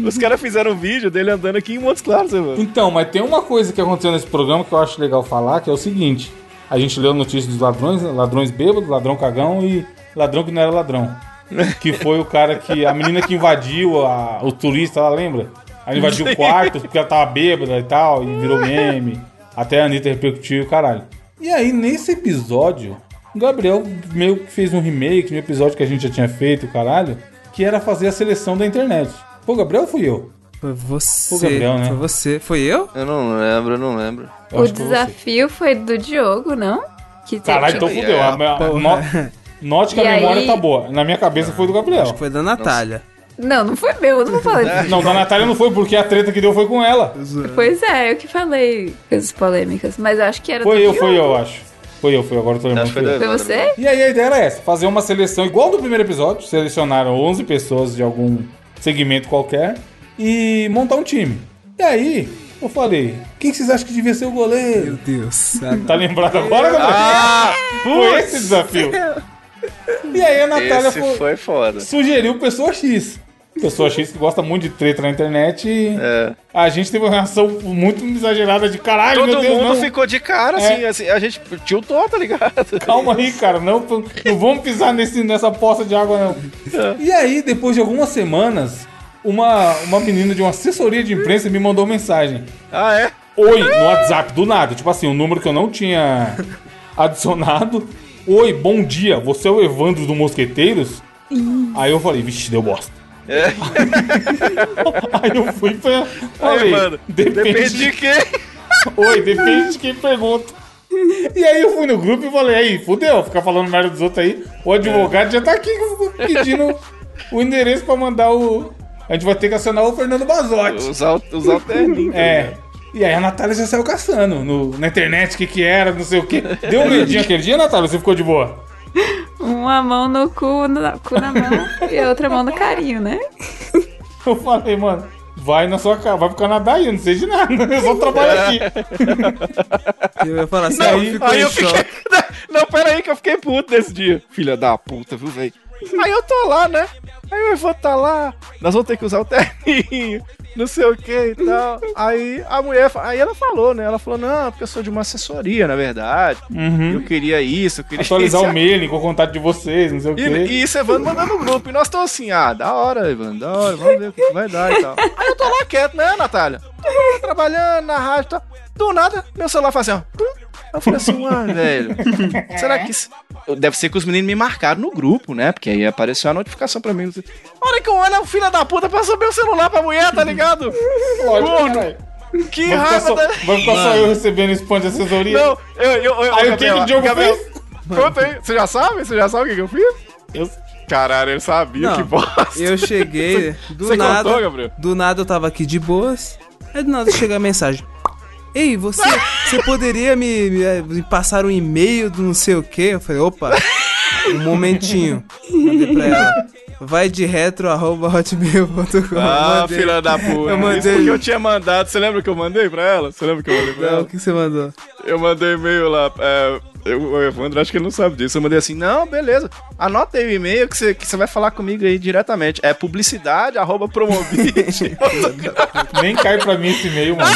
Os caras fizeram um vídeo dele andando aqui em Montes Claros, mano. Então, mas tem uma coisa que aconteceu nesse programa que eu acho legal falar, que é o seguinte. A gente leu a notícia dos ladrões, ladrões bêbados, ladrão cagão e ladrão que não era ladrão. Que foi o cara que. A menina que invadiu a- o turista, ela lembra? Ela invadiu o quarto porque ela tava bêbada e tal, e virou meme. Até a Anitta repercutiu e caralho. E aí, nesse episódio, o Gabriel meio que fez um remake de um episódio que a gente já tinha feito, caralho, que era fazer a seleção da internet. Pô, Gabriel ou fui eu? Foi você. O Gabriel, né? Foi você. Foi eu? Eu não lembro, eu não lembro. Eu o que foi desafio foi do Diogo, não? Que Caralho, então É, fudeu. A, a, no- note que E a memória aí- tá boa. Na minha cabeça foi do Gabriel. Acho que foi da Natália. Não, não foi meu, eu não vou falar disso. Não, da Natália não foi porque a treta que deu foi com ela. Pois é, eu que falei coisas polêmicas, mas eu acho que era Foi do eu, Diogo. foi eu, eu acho. Foi eu, foi eu, agora eu tô lembrando. Que Foi eu. você? E aí a ideia era essa, fazer uma seleção igual do primeiro episódio, selecionaram 11 pessoas de algum segmento qualquer e montar um time. E aí, eu falei, quem que vocês acham que devia ser o Meu goleiro? Deus. Tá lembrado agora, Gabriel? Ah! Foi esse desafio. E aí a Natália Esse foi- foi foda. sugeriu Pessoa X. Pessoa X que gosta muito de treta na internet e É. a gente teve uma reação muito exagerada de caralho, Todo meu Deus, mundo não. ficou de cara, É. assim, assim, a gente tiltou, tá ligado? Calma aí, cara, não, não vamos pisar nesse, nessa poça de água, não. E aí, depois de algumas semanas, uma, uma menina de uma assessoria de imprensa me mandou mensagem. Ah, é? Oi, no WhatsApp, do nada. Tipo assim, um número que eu não tinha adicionado. Oi, bom dia, você é o Evandro do Mosqueteiros? Aí eu falei, vixe, deu bosta. É. Aí eu fui pra. Aí, Falei, mano, depende, depende de quem. Oi, depende de quem pergunta. E aí eu fui no grupo e falei, aí, fudeu, ficar falando merda dos outros aí. O advogado já tá aqui pedindo o endereço pra mandar o. A gente vai ter que acionar o Fernando Bazotti. Os, al os alterninhos. tá É. ligado? E aí a Natália já saiu caçando no, na internet o que que era, não sei o que. Deu um medinho aquele dia, Natália? Você ficou de boa? Uma mão no cu, na, cu na mão e a outra mão no carinho, né? Eu falei, mano, vai na sua casa, vai pro Canadá aí, eu não sei de nada, eu só trabalho aqui. Eu ia falar assim, Não, aí ficou Aí eu fiquei. choque. Não, pera aí que eu fiquei puto nesse dia. Filha da puta, viu, velho? Aí eu tô lá, né? Aí o Evandro tá lá. Nós vamos ter que usar o terninho. Não sei o que e tal. Aí a mulher. Aí ela falou, né? Ela falou: Não, porque eu sou de uma assessoria, na verdade. Eu queria isso, eu queria Uhum. Atualizar o mailing com o contato de vocês, não sei o E, quê. e isso, Evandro mandando no grupo. E nós estamos assim, ah, da hora, Evandro, da hora, vamos ver o que que vai dar e tal. Aí eu tô lá quieto, né, Natália? Tô lá trabalhando na rádio e tal. Do nada, meu celular faz assim, ó. Eu falei assim, mano, velho, será que isso... Deve ser que os meninos me marcaram no grupo, né? Porque aí apareceu a notificação pra mim. A hora que eu olho, o filho da puta passou meu celular pra mulher, tá ligado? Corno. Que ficar, raiva só, da... ficar só eu recebendo spam de assessoria? Não, eu... eu, eu Aí o que que o Diogo fez? Conta aí, você já sabe? Você já sabe o que, que eu fiz? Eu- Caralho, ele sabia, Não, que bosta. Eu cheguei, do Você nada. contou, Gabriel? Do nada eu tava aqui de boas. Aí do nada chega a mensagem. Ei, você, você poderia me, me- me passar um e-mail do não sei o que? Eu falei, opa, um momentinho. Mandei pra ela. Vai de retro, arroba hotmail.com. Ah, Mandei. filha da puta. Eu mandei. Isso porque eu tinha mandado. Você lembra que eu mandei pra ela? Você lembra que eu mandei pra Não, o ela? que você mandou? Eu mandei e-mail lá. É, eu, o Evandro, acho que ele não sabe disso. Eu mandei assim: não, beleza. Anota aí o e-mail que você, que vai falar comigo aí diretamente. É publicidade, arroba. Nem cai pra mim esse e-mail, mano.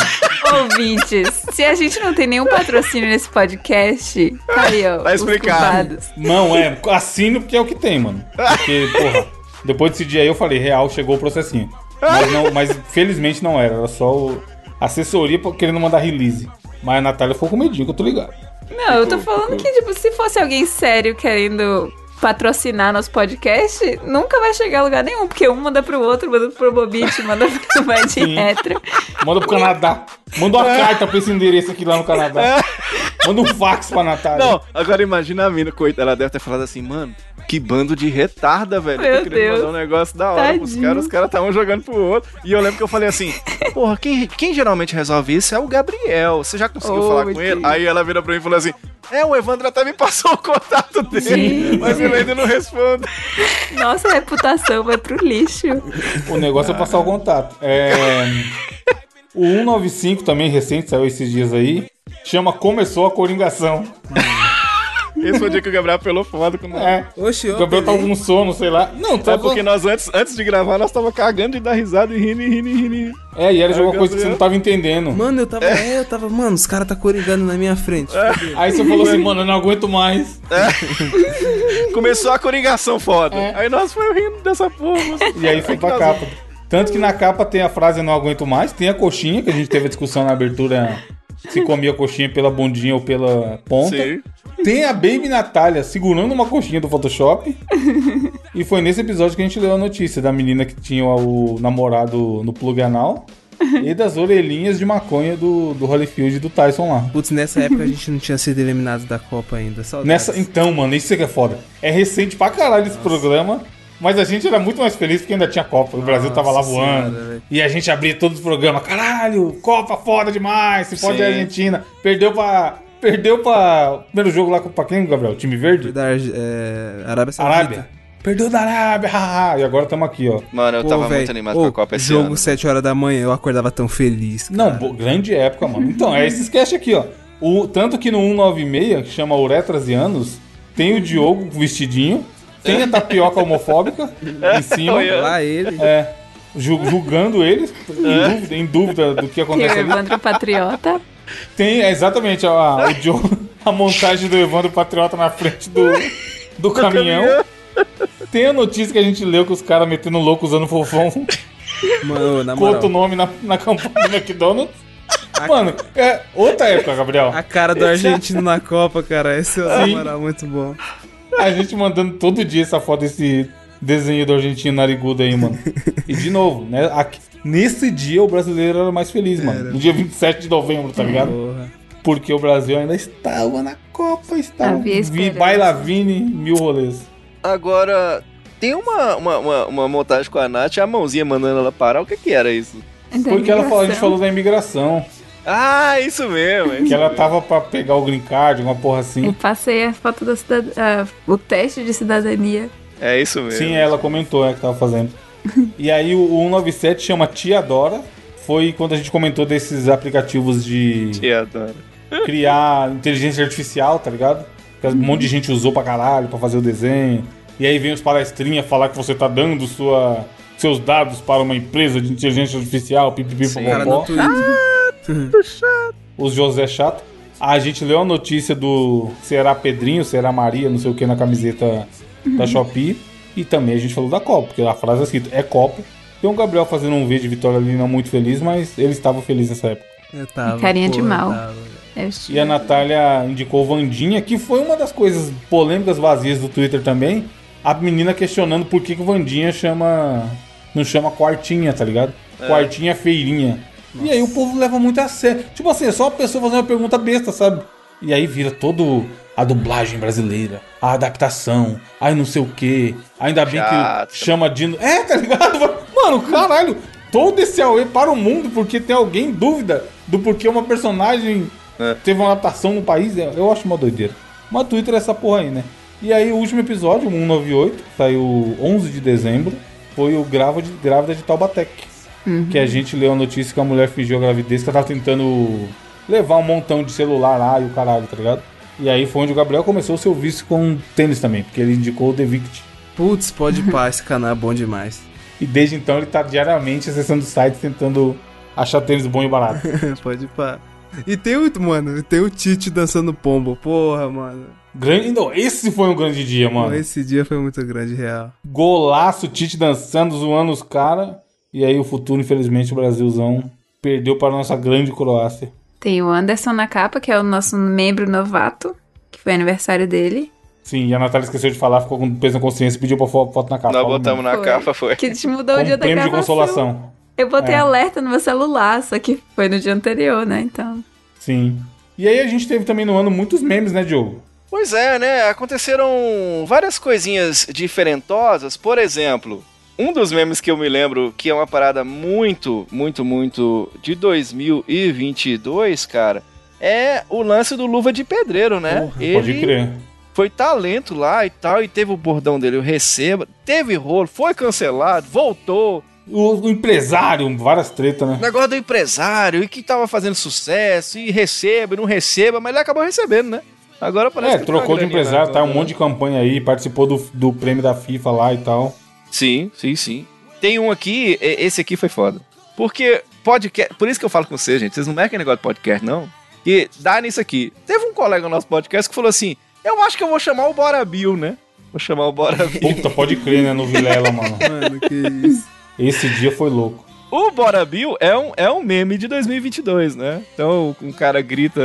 Ouvintes, se a gente não tem nenhum patrocínio nesse podcast, tá aí, ó. Tá explicado. culpados. Não, é, assino porque é o que tem, mano. Porque, porra, depois desse dia aí eu falei, real, chegou o processinho. Mas, não, mas felizmente não era, era só o assessoria querendo mandar release. Mas a Natália ficou com medinho, que eu tô ligado. Não, eu tô falando que, tipo, se fosse alguém sério querendo patrocinar nosso podcast, nunca vai chegar a lugar nenhum, porque um manda pro outro, manda pro Bobit, manda pro Sim. Retro. Manda pro Canadá. Manda uma carta pra esse endereço aqui lá no Canadá. Manda um fax pra Natália. Não, agora imagina a mina, coitada, ela deve ter falado assim, mano, que bando de retarda, velho. Meu eu queria Deus. mandar um negócio da hora pros Tadinho. caras, os caras estavam jogando pro outro. E eu lembro que eu falei assim, porra, quem, quem geralmente resolve isso é o Gabriel. Você já conseguiu Oh, falar com ele? Deus. Aí ela vira pra mim e falou assim, é, o Evandro até me passou o contato dele, Sim. mas ele ainda não responde. Nossa reputação vai pro lixo. O negócio é passar o contato. É, o 195 também, recente, saiu esses dias aí. Chama Começou a Coringação. Esse foi o dia que o Gabriel apelou com nós. É. Oxi, O Gabriel tava apelei. com sono, sei lá. Não, É tava. porque nós antes, antes de gravar, nós tava cagando de dar risada e rindo, e rindo, e rindo. É, e era de Aí o uma coisa que você não tava entendendo. Mano, eu tava. É, eu tava. Mano, os caras tá coringando na minha frente. Fudeu. Aí você falou assim, mano, eu não aguento mais. Começou a coringação foda. Aí nós foi rindo dessa porra. E aí foi pra capa. Tanto que na capa tem a frase eu não aguento mais, tem a coxinha, que a gente teve a discussão na abertura se comia coxinha pela bundinha ou pela ponta. Sim. Tem a Baby Natália segurando uma coxinha do Photoshop. e foi nesse episódio que a gente leu a notícia da menina que tinha o namorado no plug anal. E das orelhinhas de maconha do, do Holyfield e do Tyson lá. Putz, nessa época a gente não tinha sido eliminado da Copa ainda. Saudades. Nessa, então, mano, isso que é foda. É recente pra caralho esse programa, mas a gente era muito mais feliz porque ainda tinha Copa. O Brasil tava lá Nossa voando. senhora, e a gente abria todos os programas. Caralho, Copa foda demais. Se pode Sim. a Argentina. Perdeu pra. Perdeu pra. Primeiro jogo lá com- pra quem, Gabriel? Time Verde? Da é, Arábia Saudita. Arábia. Perdeu da Arábia, haha. E agora estamos aqui, ó. Mano, eu Pô, tava véi, muito animado ô, com a Copa esse Jogo ano. 7 horas da manhã, eu acordava tão feliz. Cara. Não, grande época, mano. Então, é esse sketch aqui, ó. O, tanto que no 196, que chama Uretras e Anos, tem o Diogo vestidinho, tem a tapioca homofóbica em cima. Lá ele. É, ju- julgando eles, em dúvida, em dúvida do que Tem o acontece ali. Evandro Patriota. Tem é, exatamente a, o a montagem do Evandro Patriota na frente do, do caminhão. Tem a notícia que a gente leu que os caras metendo louco usando fofão Mano, na com outro moral. nome na, na campanha do McDonald's. Mano, é outra época, Gabriel. A cara do argentino na Copa, cara. Esse é moral muito bom. A gente mandando todo dia essa foto desse desenho do argentino narigudo aí, mano. E de novo, né? aqui- nesse dia o brasileiro era mais feliz, mano. No dia 27 de novembro, tá ligado? Porra. Porque o Brasil ainda estava na Copa, estava. Vi. Bailavine, mil rolês. Agora, tem uma, uma, uma, uma montagem com a Nath, a mãozinha mandando ela parar. O que que era isso? Da Porque ela falou, a gente falou da imigração. Ah, isso mesmo. é Que isso ela mesmo. tava pra pegar o green card, uma porra Eu assim. passei a foto da cidadania. o teste de cidadania. É isso mesmo. Sim, ela comentou, é, que tava fazendo. E aí o 197 chama Tia Dora. Foi quando a gente comentou desses aplicativos de Te adoro. criar inteligência artificial, tá ligado? Que um monte de gente usou pra caralho pra fazer o desenho. E aí vem os palestrinhas falar que você tá dando sua, seus dados para uma empresa de inteligência artificial, pipipi, Sim. Cara no. Twitter. Os José Chato. A gente leu a notícia do Será Pedrinho, Será Maria, não sei o que, na camiseta da Shopee. E também a gente falou da Copa, porque a frase é escrita é Copa. Tem o Gabriel fazendo um vídeo de Vitória ali não muito feliz, mas ele estava feliz nessa época. Eu tava, Carinha de porra, mal. eu tava. É E a Natália indicou Vandinha, que foi uma das coisas polêmicas vazias do Twitter também. A menina questionando por que, que Vandinha chama. não chama quartinha, tá ligado? Quartinha feirinha. E aí o povo leva muito a sério. Tipo assim, é só a pessoa fazendo uma pergunta besta, sabe? E aí vira todo a dublagem brasileira, a adaptação, aí não sei o que. Ainda bem Chato. que chama de. É, tá ligado? Mano, caralho, todo esse AUE para o mundo porque tem alguém em dúvida do porquê uma personagem É. teve uma adaptação no país. é- Eu acho uma doideira. Mas Twitter é essa porra aí, né? E aí o último episódio, o 198, que saiu 11 de dezembro, foi o Grávida de, Grávida de Taubatec. Que a gente leu a notícia que a mulher fingiu a gravidez, que ela tava tentando levar um montão de celular lá e o caralho, tá ligado? E aí foi onde o Gabriel começou o seu vício com tênis também, porque ele indicou o The Vict. Putz, pode pá, esse canal é bom demais. E desde então ele tá diariamente acessando sites tentando achar tênis bom e barato. pode pá. E tem o, mano, tem o Tite dançando pombo. Porra, mano. Grande, não, esse foi um grande dia, mano. Esse dia foi muito grande, real. Golaço, Tite dançando, zoando os caras. E aí o futuro, infelizmente, o Brasilzão perdeu para a nossa grande Croácia. Tem o Anderson na capa, que é o nosso membro novato, que foi aniversário dele. Sim, e a Natália esqueceu de falar, ficou com peso na consciência e pediu pra fo- foto na capa. Nós botamos na Foi. capa, foi. Que te mudou o Como dia da prêmio de gravação. consolação. Eu botei É. alerta no meu celular, só que foi no dia anterior, né? Então. Sim. E aí a gente teve também no ano muitos memes, né, Diogo? Pois é, né? Aconteceram várias coisinhas diferentosas. Por exemplo, um dos memes que eu me lembro que é uma parada muito, muito, muito de 2022, cara, é o lance do Luva de Pedreiro, né? Porra, Pode crer. Foi talento lá e tal, e teve o bordão dele, o receba, teve rolo, foi cancelado, voltou. O, o empresário, várias tretas, né? O negócio do empresário, e que tava fazendo sucesso, e receba, e não receba, mas ele acabou recebendo, né? Agora parece é, que trocou de empresário, tá um monte de campanha aí, participou do, do prêmio da FIFA lá e tal. Sim, sim, sim. Tem um aqui, esse aqui foi foda. Porque podcast, por isso que eu falo com vocês, gente, vocês não mercam negócio de podcast, não. E dá nisso aqui. Teve um colega no nosso podcast que falou assim: Eu acho que eu vou chamar o Bora Bill, né? Vou chamar o Bora Bill. Puta, pode crer, né? No Vilela, mano. mano, que isso. Esse dia foi louco. O Bora Bill é um, é um meme de 2022, né? Então, um cara grita.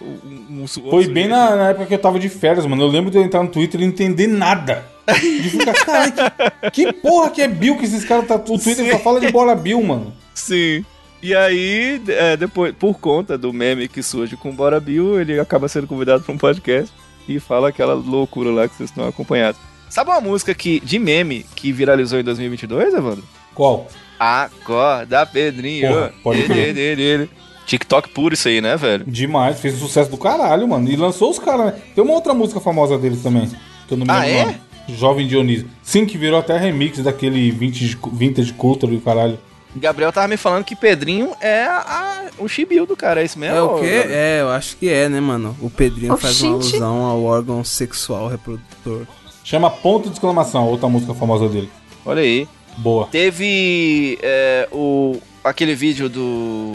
Um, um, Foi bem na, na, época que eu tava de férias, mano. Eu lembro de eu entrar no Twitter e não entender nada. De ficar, cara, que, que porra que é Bill que esses caras tá. O Twitter Sim. só fala de Bora Bill, mano. Sim. E aí, é, depois, por conta do meme que surge com o Bora Bill, ele acaba sendo convidado para um podcast e fala aquela loucura lá que vocês estão acompanhados. Sabe uma música que, de meme que viralizou em 2022, Evandro? Qual? Acorda, Pedrinho. Porra, pode ele, ele, ele. TikTok puro isso aí, né, velho? Demais, fez um sucesso do caralho, mano. E lançou os caras, né? Tem uma outra música famosa deles também, que eu não me ah, lembro. Ah, é? Jovem Dionísio. Sim, que virou até remix daquele vintage, vintage culture e o caralho. Gabriel tava me falando que Pedrinho é a, o chibio do cara, é isso mesmo? É o quê? É, eu acho que é, né, mano? O Pedrinho oh, faz gente. uma alusão ao órgão sexual reprodutor. Chama Ponto de Exclamação, outra música famosa dele. Olha aí. Boa. Teve é, o, aquele vídeo do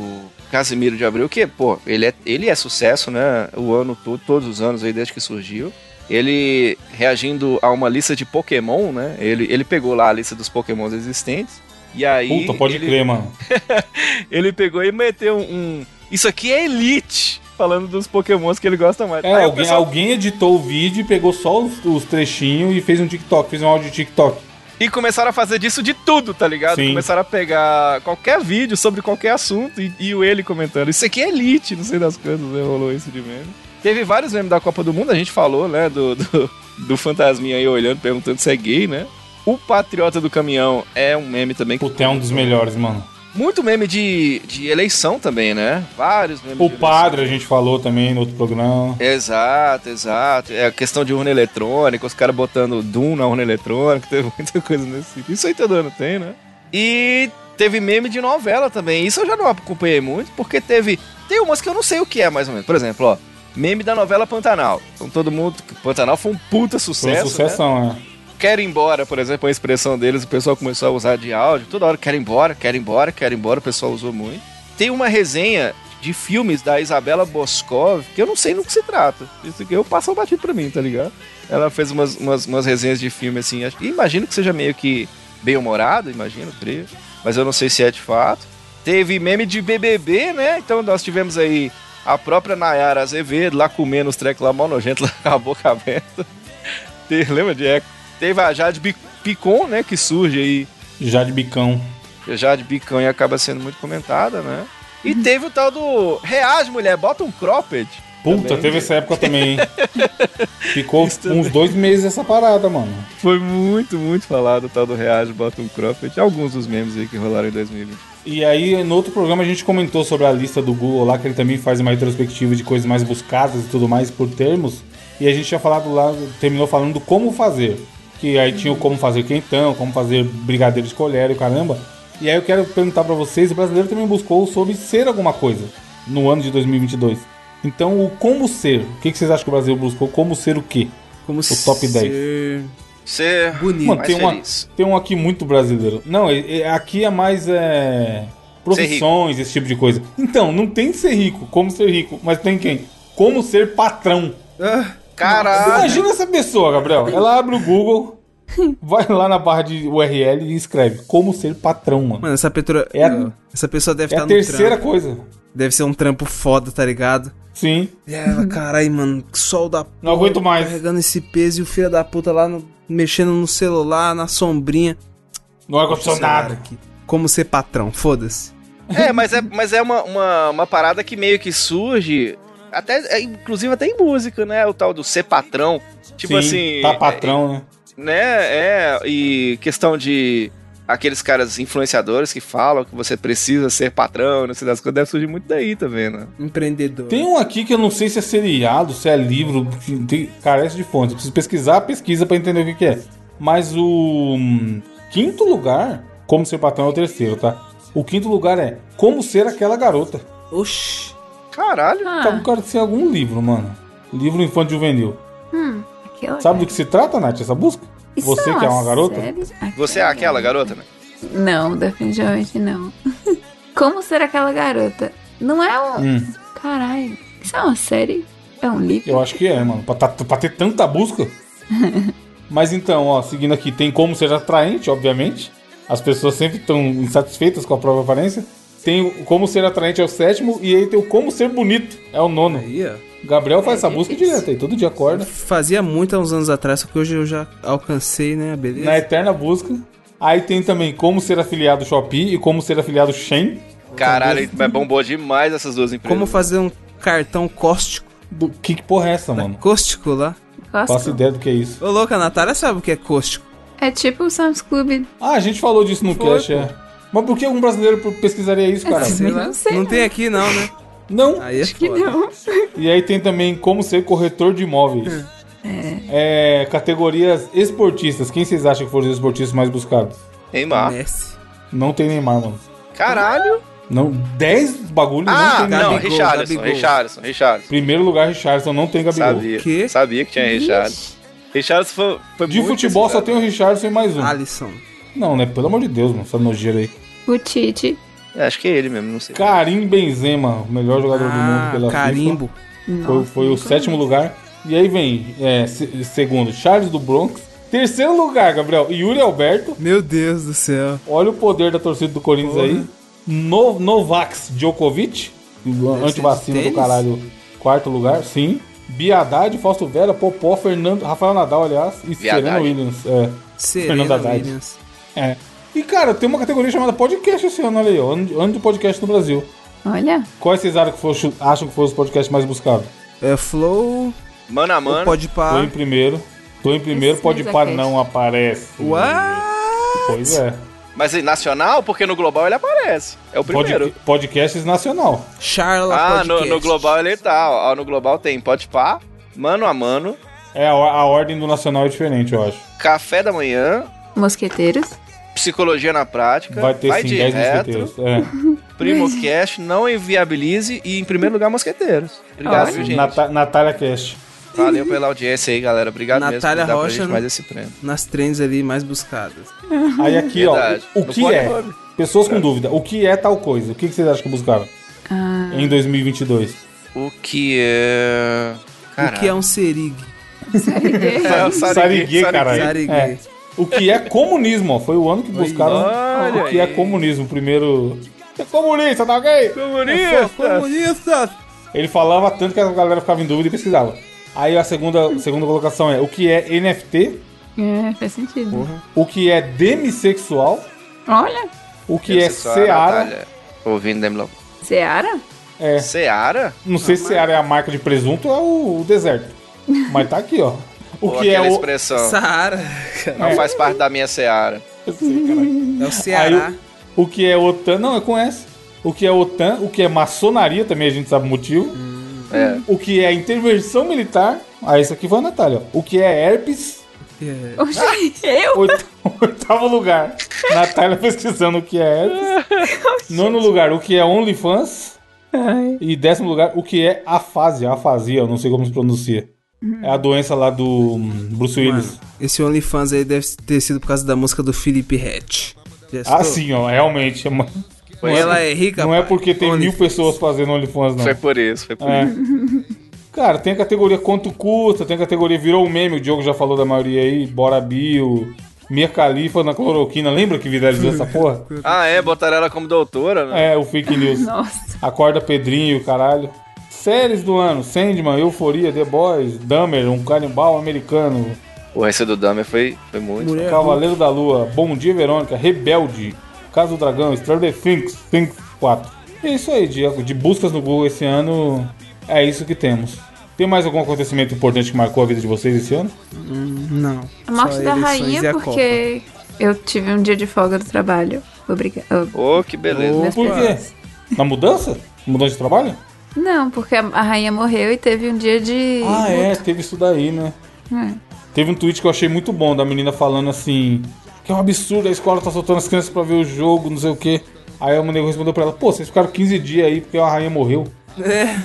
Casimiro de Abreu, que, pô, ele é, ele é sucesso, né? O ano todo, todos os anos aí, desde que surgiu. Ele reagindo a uma lista de Pokémon, né? Ele, ele pegou lá a lista dos Pokémons existentes e aí. Puta, pode ele... crer, mano. ele pegou e meteu um. Isso aqui é Elite! Falando dos pokémons que ele gosta mais. É, alguém, pessoal... alguém, editou o vídeo, pegou só os, os, trechinhos e fez um TikTok, fez um áudio de TikTok. E começaram a fazer disso de tudo, tá ligado? Sim. Começaram a pegar qualquer vídeo sobre qualquer assunto e, e o ele comentando. Isso aqui é Elite, não sei das coisas, né? rolou isso de meme. Teve vários memes da Copa do Mundo, a gente falou, né? Do, do, do fantasminha aí olhando, perguntando se é gay, né? O Patriota do Caminhão é um meme também. Puta, é um dos melhores, mano. Muito meme de, de eleição também, né? Vários memes. O padre a gente falou também no outro programa. Exato, exato. É a questão de urna eletrônica, os caras botando Doom na urna eletrônica, teve muita coisa nesse sentido. Isso aí todo ano tem, né? E teve meme de novela também. Isso eu já não acompanhei muito, porque teve. Tem umas que eu não sei o que é, mais ou menos. Por exemplo, ó. Meme da novela Pantanal. Então todo mundo. Pantanal foi um puta sucesso. Foi uma sucessão, né? é quero ir embora, por exemplo, a expressão deles, o pessoal começou a usar de áudio. Toda hora, quero ir embora, quero ir embora, quero ir embora, o pessoal usou muito. Tem uma resenha de filmes da Isabela Boscov, que eu não sei no que se trata. Isso aqui eu passo batido pra mim, tá ligado? Ela fez umas, umas, umas resenhas de filme assim, imagino que seja meio que bem humorado, imagino, creio. Mas eu não sei se é de fato. Teve meme de BBB, né? Então nós tivemos aí a própria Nayara Azevedo lá comendo os trecos lá mal nojento, lá com a boca aberta. Lembra de Eco? Teve a Jade Picon, né, que surge aí. Jade Bicão. Jade Bicão e acaba sendo muito comentada, né? E teve o tal do Reage, mulher, bota um cropped. Puta, também. teve essa época também, hein? Ficou uns dois meses essa parada, mano. Foi muito, muito falado o tal do Reage, bota um cropped. Alguns dos memes aí que rolaram em 2020. E aí, no outro programa, a gente comentou sobre a lista do Google lá, que ele também faz uma retrospectiva de coisas mais buscadas e tudo mais por termos. E a gente tinha falado lá, terminou falando do como fazer que aí tinha o como fazer quentão, como fazer brigadeiro de colher e caramba. E aí eu quero perguntar para vocês, o brasileiro também buscou sobre ser alguma coisa no ano de 2022. Então, o como ser, o que, que vocês acham que o Brasil buscou? Como ser o quê? Como o top ser... 10. Ser bonito, Mano, tem, uma, tem um aqui muito brasileiro. Não, é, é, aqui é mais é, profissões, esse tipo de coisa. Então, não tem ser rico, como ser rico, mas tem quem? Como ser patrão. Ah. Caralho. Imagina essa pessoa, Gabriel. Ela abre o Google, vai lá na barra de URL e escreve como ser patrão, mano. Mano, essa, petura... é a... essa pessoa deve é estar a terceira trampo. coisa. Deve ser um trampo foda, tá ligado? Sim. E ela, caralho, mano, sol da porra. Não aguento mais. Carregando esse peso e o filho da puta lá no... mexendo no celular, na sombrinha. No ar-condicionado. Como ser patrão, foda-se. É, mas é, mas é uma, uma, uma parada que meio que surge Até, é, inclusive até em música, né? O tal do ser patrão. Tipo Sim, assim. Tá patrão, é, né? É, e questão de aqueles caras influenciadores que falam que você precisa ser patrão, não sei das coisas, deve surgir muito daí também, né? Empreendedor. Tem um aqui que eu não sei se é seriado, se é livro, que tem- carece de fonte. Eu preciso pesquisar, pesquisa pra entender o que, que é. Mas o hum, quinto lugar, como ser patrão é o terceiro, tá? O quinto lugar é Como Ser Aquela Garota. Oxi. Caralho. Ah, Tá com cara de ser algum livro, mano. Livro infantil juvenil. hum, Sabe do que se trata, Nath, essa busca? Isso Você é que é uma garota? série? Você é aquela garota, né? Não, definitivamente não. Como ser aquela garota? Não é um. Hum, Caralho. Isso é uma série? É um livro? eu acho que é, mano. Pra, tá- pra ter tanta busca. Mas então, ó, seguindo aqui, tem como ser atraente, obviamente. As pessoas sempre estão insatisfeitas com a própria aparência. Tem o como ser atraente é o sétimo, e aí tem o como ser bonito, é o nono. Aí, ó. Gabriel faz É essa busca difícil. direto aí, todo dia acorda. Fazia muito há uns anos atrás, só que hoje eu já alcancei, né? a Beleza. Na eterna busca. Aí tem também como ser afiliado Shopee e como ser afiliado Shen. Caralho, mas bombou demais essas duas empresas. Como fazer um cartão cáustico. Do que, que porra é essa, mano? Cáustico lá. Faço Gosto. ideia do que é isso. Ô, louca, a Natália sabe o que é cáustico. É tipo o Sam's Club. Ah, a gente falou disso no Foi, cast, é. Mas por que algum brasileiro pesquisaria isso, cara? Sei lá. Não sei, não não. tem aqui, não, né? Não. Aí é Acho que não. E aí tem também como ser corretor de imóveis. É. categorias esportistas. Quem vocês acham que foram os esportistas mais buscados? Neymar. Messi. Não tem Neymar, mano. Caralho. Não, 10 bagulho não Ah, tem Neymar. não, Gabigol, Richarlison, Gabigol. Richarlison, Richarlison. Primeiro lugar, Richardson, não tem Gabigol. Sabia. Quê? Sabia que tinha Richarlison. Richarlison foi, foi De muito futebol só tem o Richardson e mais um. Alisson. Não, né? Pelo amor de Deus, mano. Essa nojeira aí. O Tite. É, acho que é ele mesmo, não sei. Karim Benzema, o melhor jogador do mundo Ah, pela carimbo. FIFA. Foi, foi o sétimo lugar. E aí vem, é, se- segundo, Charles do Bronx. Terceiro lugar, Gabriel, Yuri Alberto. Meu Deus do céu. Olha o poder da torcida do Corinthians Porra. aí. No, Novax Djokovic, antivacina do caralho, quarto lugar, sim. Biadade, Fausto Vera, Popó, Fernando, Rafael Nadal, aliás, e Serena Biadade. Williams. É, Serena Fernando Haddad. Williams. é. E cara, tem uma categoria chamada podcast esse ano, olha aí, ó, ano, ano de podcast no Brasil. Olha. Quais vocês acham que, foram, acham que foram os podcasts mais buscados? É Flow, Mano a mano. Pode Tô Pá. em primeiro. Tô em primeiro, Esse pode par não aparece. What? Pois é. Mas em nacional, porque no global ele aparece. É o primeiro. Pod, podcasts nacional. Charla ah, no, Podcast. no global ele tá. Ó, no global tem Pode Pá, Mano a Mano, É, a, a ordem do nacional é diferente, eu acho. Café da Manhã, Mosqueteiros. Psicologia na Prática, Vai ter sim de 10 retro, mosqueteiros. É. Primo Cast, Não Inviabilize e, em primeiro lugar, Mosqueteiros. Obrigado, Olha. viu, gente? Nata- Natália Cast. Valeu pela audiência aí, galera. Obrigado Natália mesmo por Rocha, gente mais esse prêmio. Nas trends ali mais buscadas. Aí aqui, Verdade. ó. O No que é? Pornhub. Pessoas com dúvida. O que é tal coisa? O que que vocês acham que buscaram Ah, em 2022? O que é... O que é um serig? É o Sariguê, caralho. Sariguê. É. O que é comunismo, ó. Foi o ano que buscaram Olha o que é aí. comunismo. Primeiro. É comunista, tá ok? Comunista! Comunista! Ele falava tanto que a galera ficava em dúvida e pesquisava. Aí a segunda, segunda colocação é o que é NFT, é, faz sentido. o que é demissexual, Olha. o que é Sexual, Seara. Ouvindo Demi Lovato. Seara? É, Seara? não sei se Seara é a marca de presunto ou é o, o deserto. Mas tá aqui, ó. O Ou que é aquela o. expressão. Saara. Não faz parte da minha Seara. É o Ceará. Aí O que é OTAN, não, eu conheço. O que é OTAN, o que é maçonaria, também a gente sabe o motivo. É. O que é intervenção militar. Ah, isso aqui foi a Natália. O que é herpes. É. Oxi, eu? Oito- Oitavo lugar. Natália pesquisando o que é herpes. Nono lugar, o que é OnlyFans. Ai. E décimo lugar, o que é afasia. Afasia, eu não sei como se pronuncia. É a doença lá do Bruce Willis. Mano, esse OnlyFans aí deve ter sido por causa da música do Felipe Hatch. Ah, sim, ó, realmente. é Ela é, é rica, não é pai. porque tem mil pessoas fazendo OnlyFans, não. Foi por isso, foi por É. isso. Cara, tem a categoria quanto custa, tem a categoria virou um meme, o Diogo já falou da maioria aí, Bora Bio, Mia Khalifa na cloroquina, lembra que viralizou essa porra? Ah, é? Botaram ela como doutora, né? É, o fake news. Nossa. Acorda Pedrinho, caralho. Séries do ano, Sandman, Euforia, The Boys, Dahmer, um canibal americano, O esse do Dahmer foi, foi muito. Mulher Cavaleiro da Lua, Bom Dia Verônica, Rebelde, Casa do Dragão, Stranger Things, Things 4. E é isso aí, de, de buscas no Google esse ano. É isso que temos. Tem mais algum acontecimento importante que marcou a vida de vocês esse ano? Hum, não. A morte Só da rainha, porque eu tive um dia de folga do trabalho. Obrigada. Ô, que beleza. Ô. Por quê? Na mudança? Mudança de trabalho? Não, porque a, rainha morreu e teve um dia de. Ah, é, teve isso daí, né? É. Teve um tweet que eu achei muito bom da menina falando assim: que é um absurdo, a escola tá soltando as crianças pra ver o jogo, não sei o quê. Aí o nego respondeu pra ela: pô, vocês ficaram 15 dias aí porque a rainha morreu. É.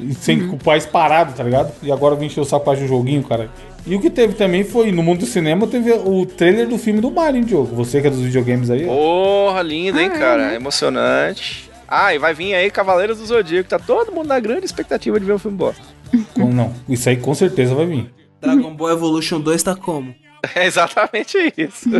E Sem o país parado, tá ligado? E agora vem encher o saco de um joguinho, cara. E o que teve também foi, no mundo do cinema, teve o trailer do filme do Mario, Diogo. Você que é dos videogames aí. Porra, lindo, hein, cara? Emocionante. Ah, e vai vir aí Cavaleiros do Zodíaco. Tá todo mundo na grande expectativa de ver um filme bosta. Com- Não, isso aí com certeza vai vir. Dragon Ball Evolution 2 tá como? É exatamente isso.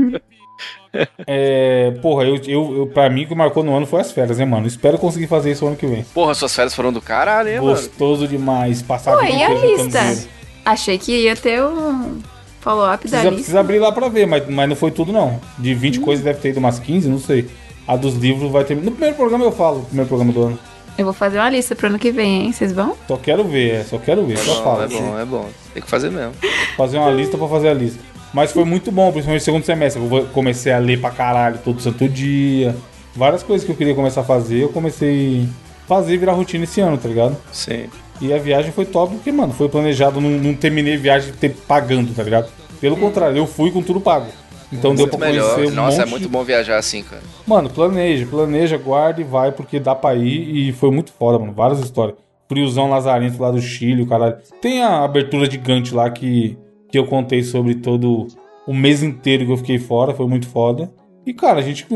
É, porra, eu, eu, eu, pra mim o que marcou no ano foi as férias, né, mano? Espero conseguir fazer isso ano que vem. Porra, suas férias foram do caralho, hein, mano? Gostoso demais. Passar Pô, e a lista? Achei que ia ter um follow-up da lista. precisa abrir lá pra ver, mas, mas não foi tudo não. De 20 coisas deve ter ido umas 15, não sei. A dos livros vai ter. No primeiro programa eu falo, no primeiro programa do ano. Eu vou fazer uma lista pro ano que vem, hein? Vocês vão? Só quero ver, é, só quero ver, É só bom, falo. é bom, é bom. Tem que fazer mesmo. Fazer uma lista pra fazer a lista. Mas foi muito bom, principalmente no segundo semestre. Eu comecei a ler pra caralho todo santo dia. Várias coisas que eu queria começar a fazer, eu comecei a fazer e virar rotina esse ano, tá ligado? Sim. E a viagem foi top porque, mano, foi planejado, não, não terminei a viagem pagando, tá ligado? Pelo contrário, eu fui com tudo pago. Então deu Muito pra melhor. conhecer um Nossa, é monte muito de- bom viajar assim, cara. Mano, planeja, planeja, guarda e vai, porque dá pra ir e foi muito foda, mano. Várias histórias. Friozão Lazarento lá do Chile, o caralho. Tem a abertura gigante lá que, que eu contei sobre todo o mês inteiro que eu fiquei fora, foi muito foda. E, cara, a gente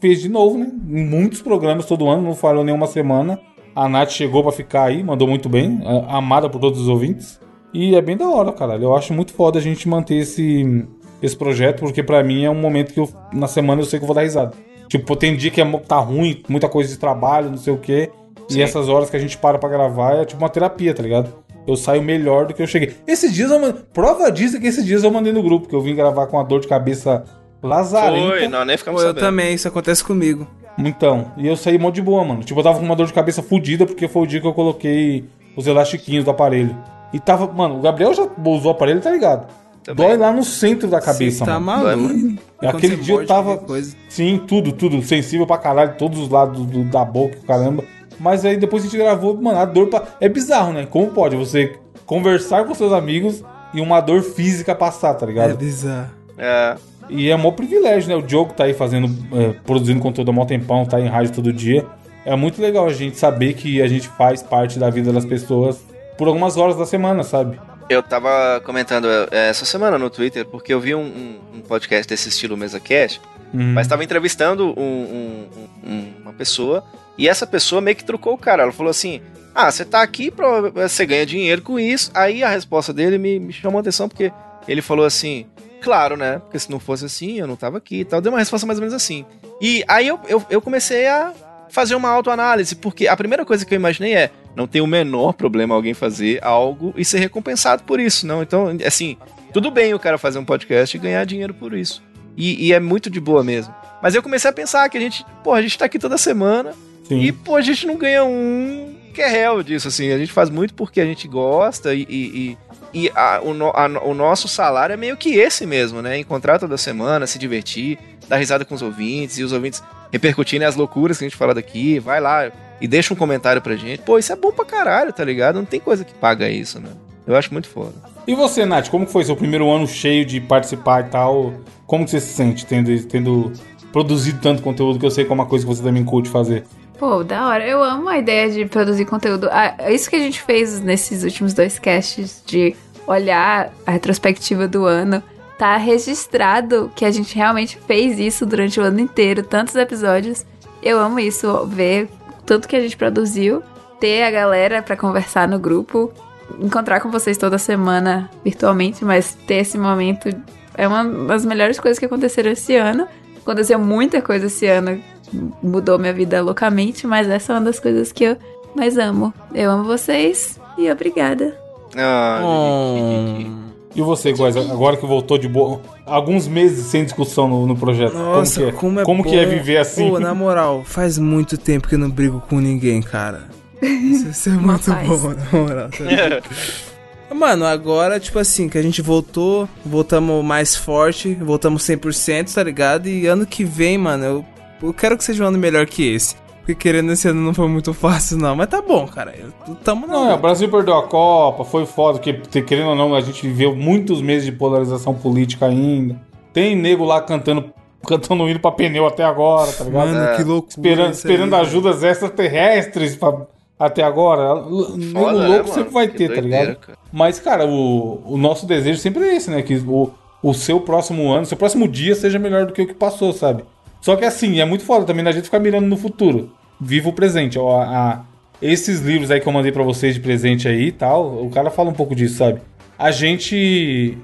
fez de novo, né? Em muitos programas todo ano, não falou nenhuma semana. A Nath chegou pra ficar aí, mandou muito bem, amada por todos os ouvintes. E é bem da hora, caralho. Eu acho muito foda a gente manter esse, esse projeto, porque pra mim é um momento que eu, na semana eu sei que eu vou dar risada. Tipo, tem dia que é, tá ruim, muita coisa de trabalho, não sei o quê. Sim. E essas horas que a gente para pra gravar é tipo uma terapia, tá ligado? Eu saio melhor do que eu cheguei. Esses dias eu mandei. Prova disso é que esses dias eu mandei no grupo, que eu vim gravar com uma dor de cabeça lazarenta. Foi, não, nem ficamos Pô, eu também, isso acontece comigo. Então, e eu saí mó de boa, mano. Tipo, eu tava com uma dor de cabeça fodida porque foi o dia que eu coloquei os elastiquinhos do aparelho. E tava, mano, o Gabriel já usou o aparelho, tá ligado? Também. Dói lá no centro da cabeça, Você tá mano. Maluco. Aquele dia eu tava- Coisa. Sim, tudo, tudo. Sensível pra caralho, todos os lados do- da boca, caramba. Mas aí depois a gente gravou, mano, a dor pra... É bizarro, né? Como pode você conversar com seus amigos e uma dor física passar, tá É ligado? bizarro. É. E é mó privilégio, né? O Diogo tá aí fazendo, é, produzindo conteúdo há mó tempão, tá em rádio todo dia. É muito legal a gente saber que a gente faz parte da vida das pessoas por algumas horas da semana, sabe? Eu tava comentando é, essa semana no Twitter, porque eu vi um, um- um podcast desse estilo Mesa Cast, Uhum. mas tava entrevistando um- um- um- uma pessoa, e essa pessoa meio que trucou o cara. Ela falou assim: Ah, você tá aqui, pra, você ganha dinheiro com isso. Aí a resposta dele me, me chamou a atenção, porque ele falou assim: Claro, né? Porque se não fosse assim, eu não tava aqui e tal. Deu uma resposta mais ou menos assim. E aí eu, eu, eu comecei a fazer uma autoanálise, porque a primeira coisa que eu imaginei é: não tem o menor problema alguém fazer algo e ser recompensado por isso, não. Então, assim, tudo bem o cara fazer um podcast e ganhar dinheiro por isso. E, e é muito de boa mesmo. Mas eu comecei a pensar que a gente, pô, a gente tá aqui toda semana Sim. e, pô, a gente não ganha um que é réu disso, assim. A gente faz muito porque a gente gosta e, e, e- e a- o, no- a- o nosso salário é meio que esse mesmo, né? Encontrar toda semana, se divertir, dar risada com os ouvintes e os ouvintes repercutirem as loucuras que a gente fala daqui. Vai lá e deixa um comentário pra gente. Pô, isso é bom pra caralho, tá ligado? Não tem coisa que paga isso, né? Eu acho muito foda. E você, Nath, como foi seu primeiro ano cheio de participar e tal? Como que você se sente tendo, tendo produzido tanto conteúdo que eu sei que é uma coisa que você também curte fazer? Pô, da hora. Eu amo a ideia de produzir conteúdo. Ah, é isso que a gente fez nesses últimos dois casts, de olhar a retrospectiva do ano. Tá registrado que a gente realmente fez isso durante o ano inteiro, tantos episódios. Eu amo isso, ver tanto que a gente produziu, ter a galera pra conversar no grupo, encontrar com vocês toda semana virtualmente, mas ter esse momento é uma das melhores coisas que aconteceram esse ano. Aconteceu muita coisa esse ano, mudou minha vida loucamente, mas essa é uma das coisas que eu mais amo. Eu amo vocês e obrigada. Ah, Hum. E você, Góis, agora que voltou de boa, alguns meses sem discussão no, no projeto. Nossa, como que é, como é que é viver assim? Pô, na moral, faz muito tempo que eu não brigo com ninguém, cara. Isso é muito bom, na moral. tá ligado? Mano, agora, tipo assim, que a gente voltou, voltamos mais forte, voltamos 100%, tá ligado? E ano que vem, mano, eu, eu quero que seja um ano melhor que esse. Porque querendo esse ano não foi muito fácil, não. Mas tá bom, cara. Tamo Não, é, na. o Brasil perdeu a Copa, foi foda, porque querendo ou não, a gente viveu muitos meses de polarização política ainda. Tem nego lá cantando, cantando hino pra pneu até agora, tá ligado? Mano, que loucura. esperando isso aí, esperando velho. ajudas extraterrestres pra- até agora. Nego Foda, né, louco sempre vai Que ter, tá doideira, ligado? cara. Mas, cara, o, o nosso desejo sempre é esse, né? Que o, o seu próximo ano, seu próximo dia seja melhor do que o que passou, sabe? Só que assim, é muito foda também da gente ficar mirando no futuro. Viva o presente. Ó, a- a- esses livros aí que eu mandei pra vocês de presente aí e tal, o cara fala um pouco disso, sabe? A gente.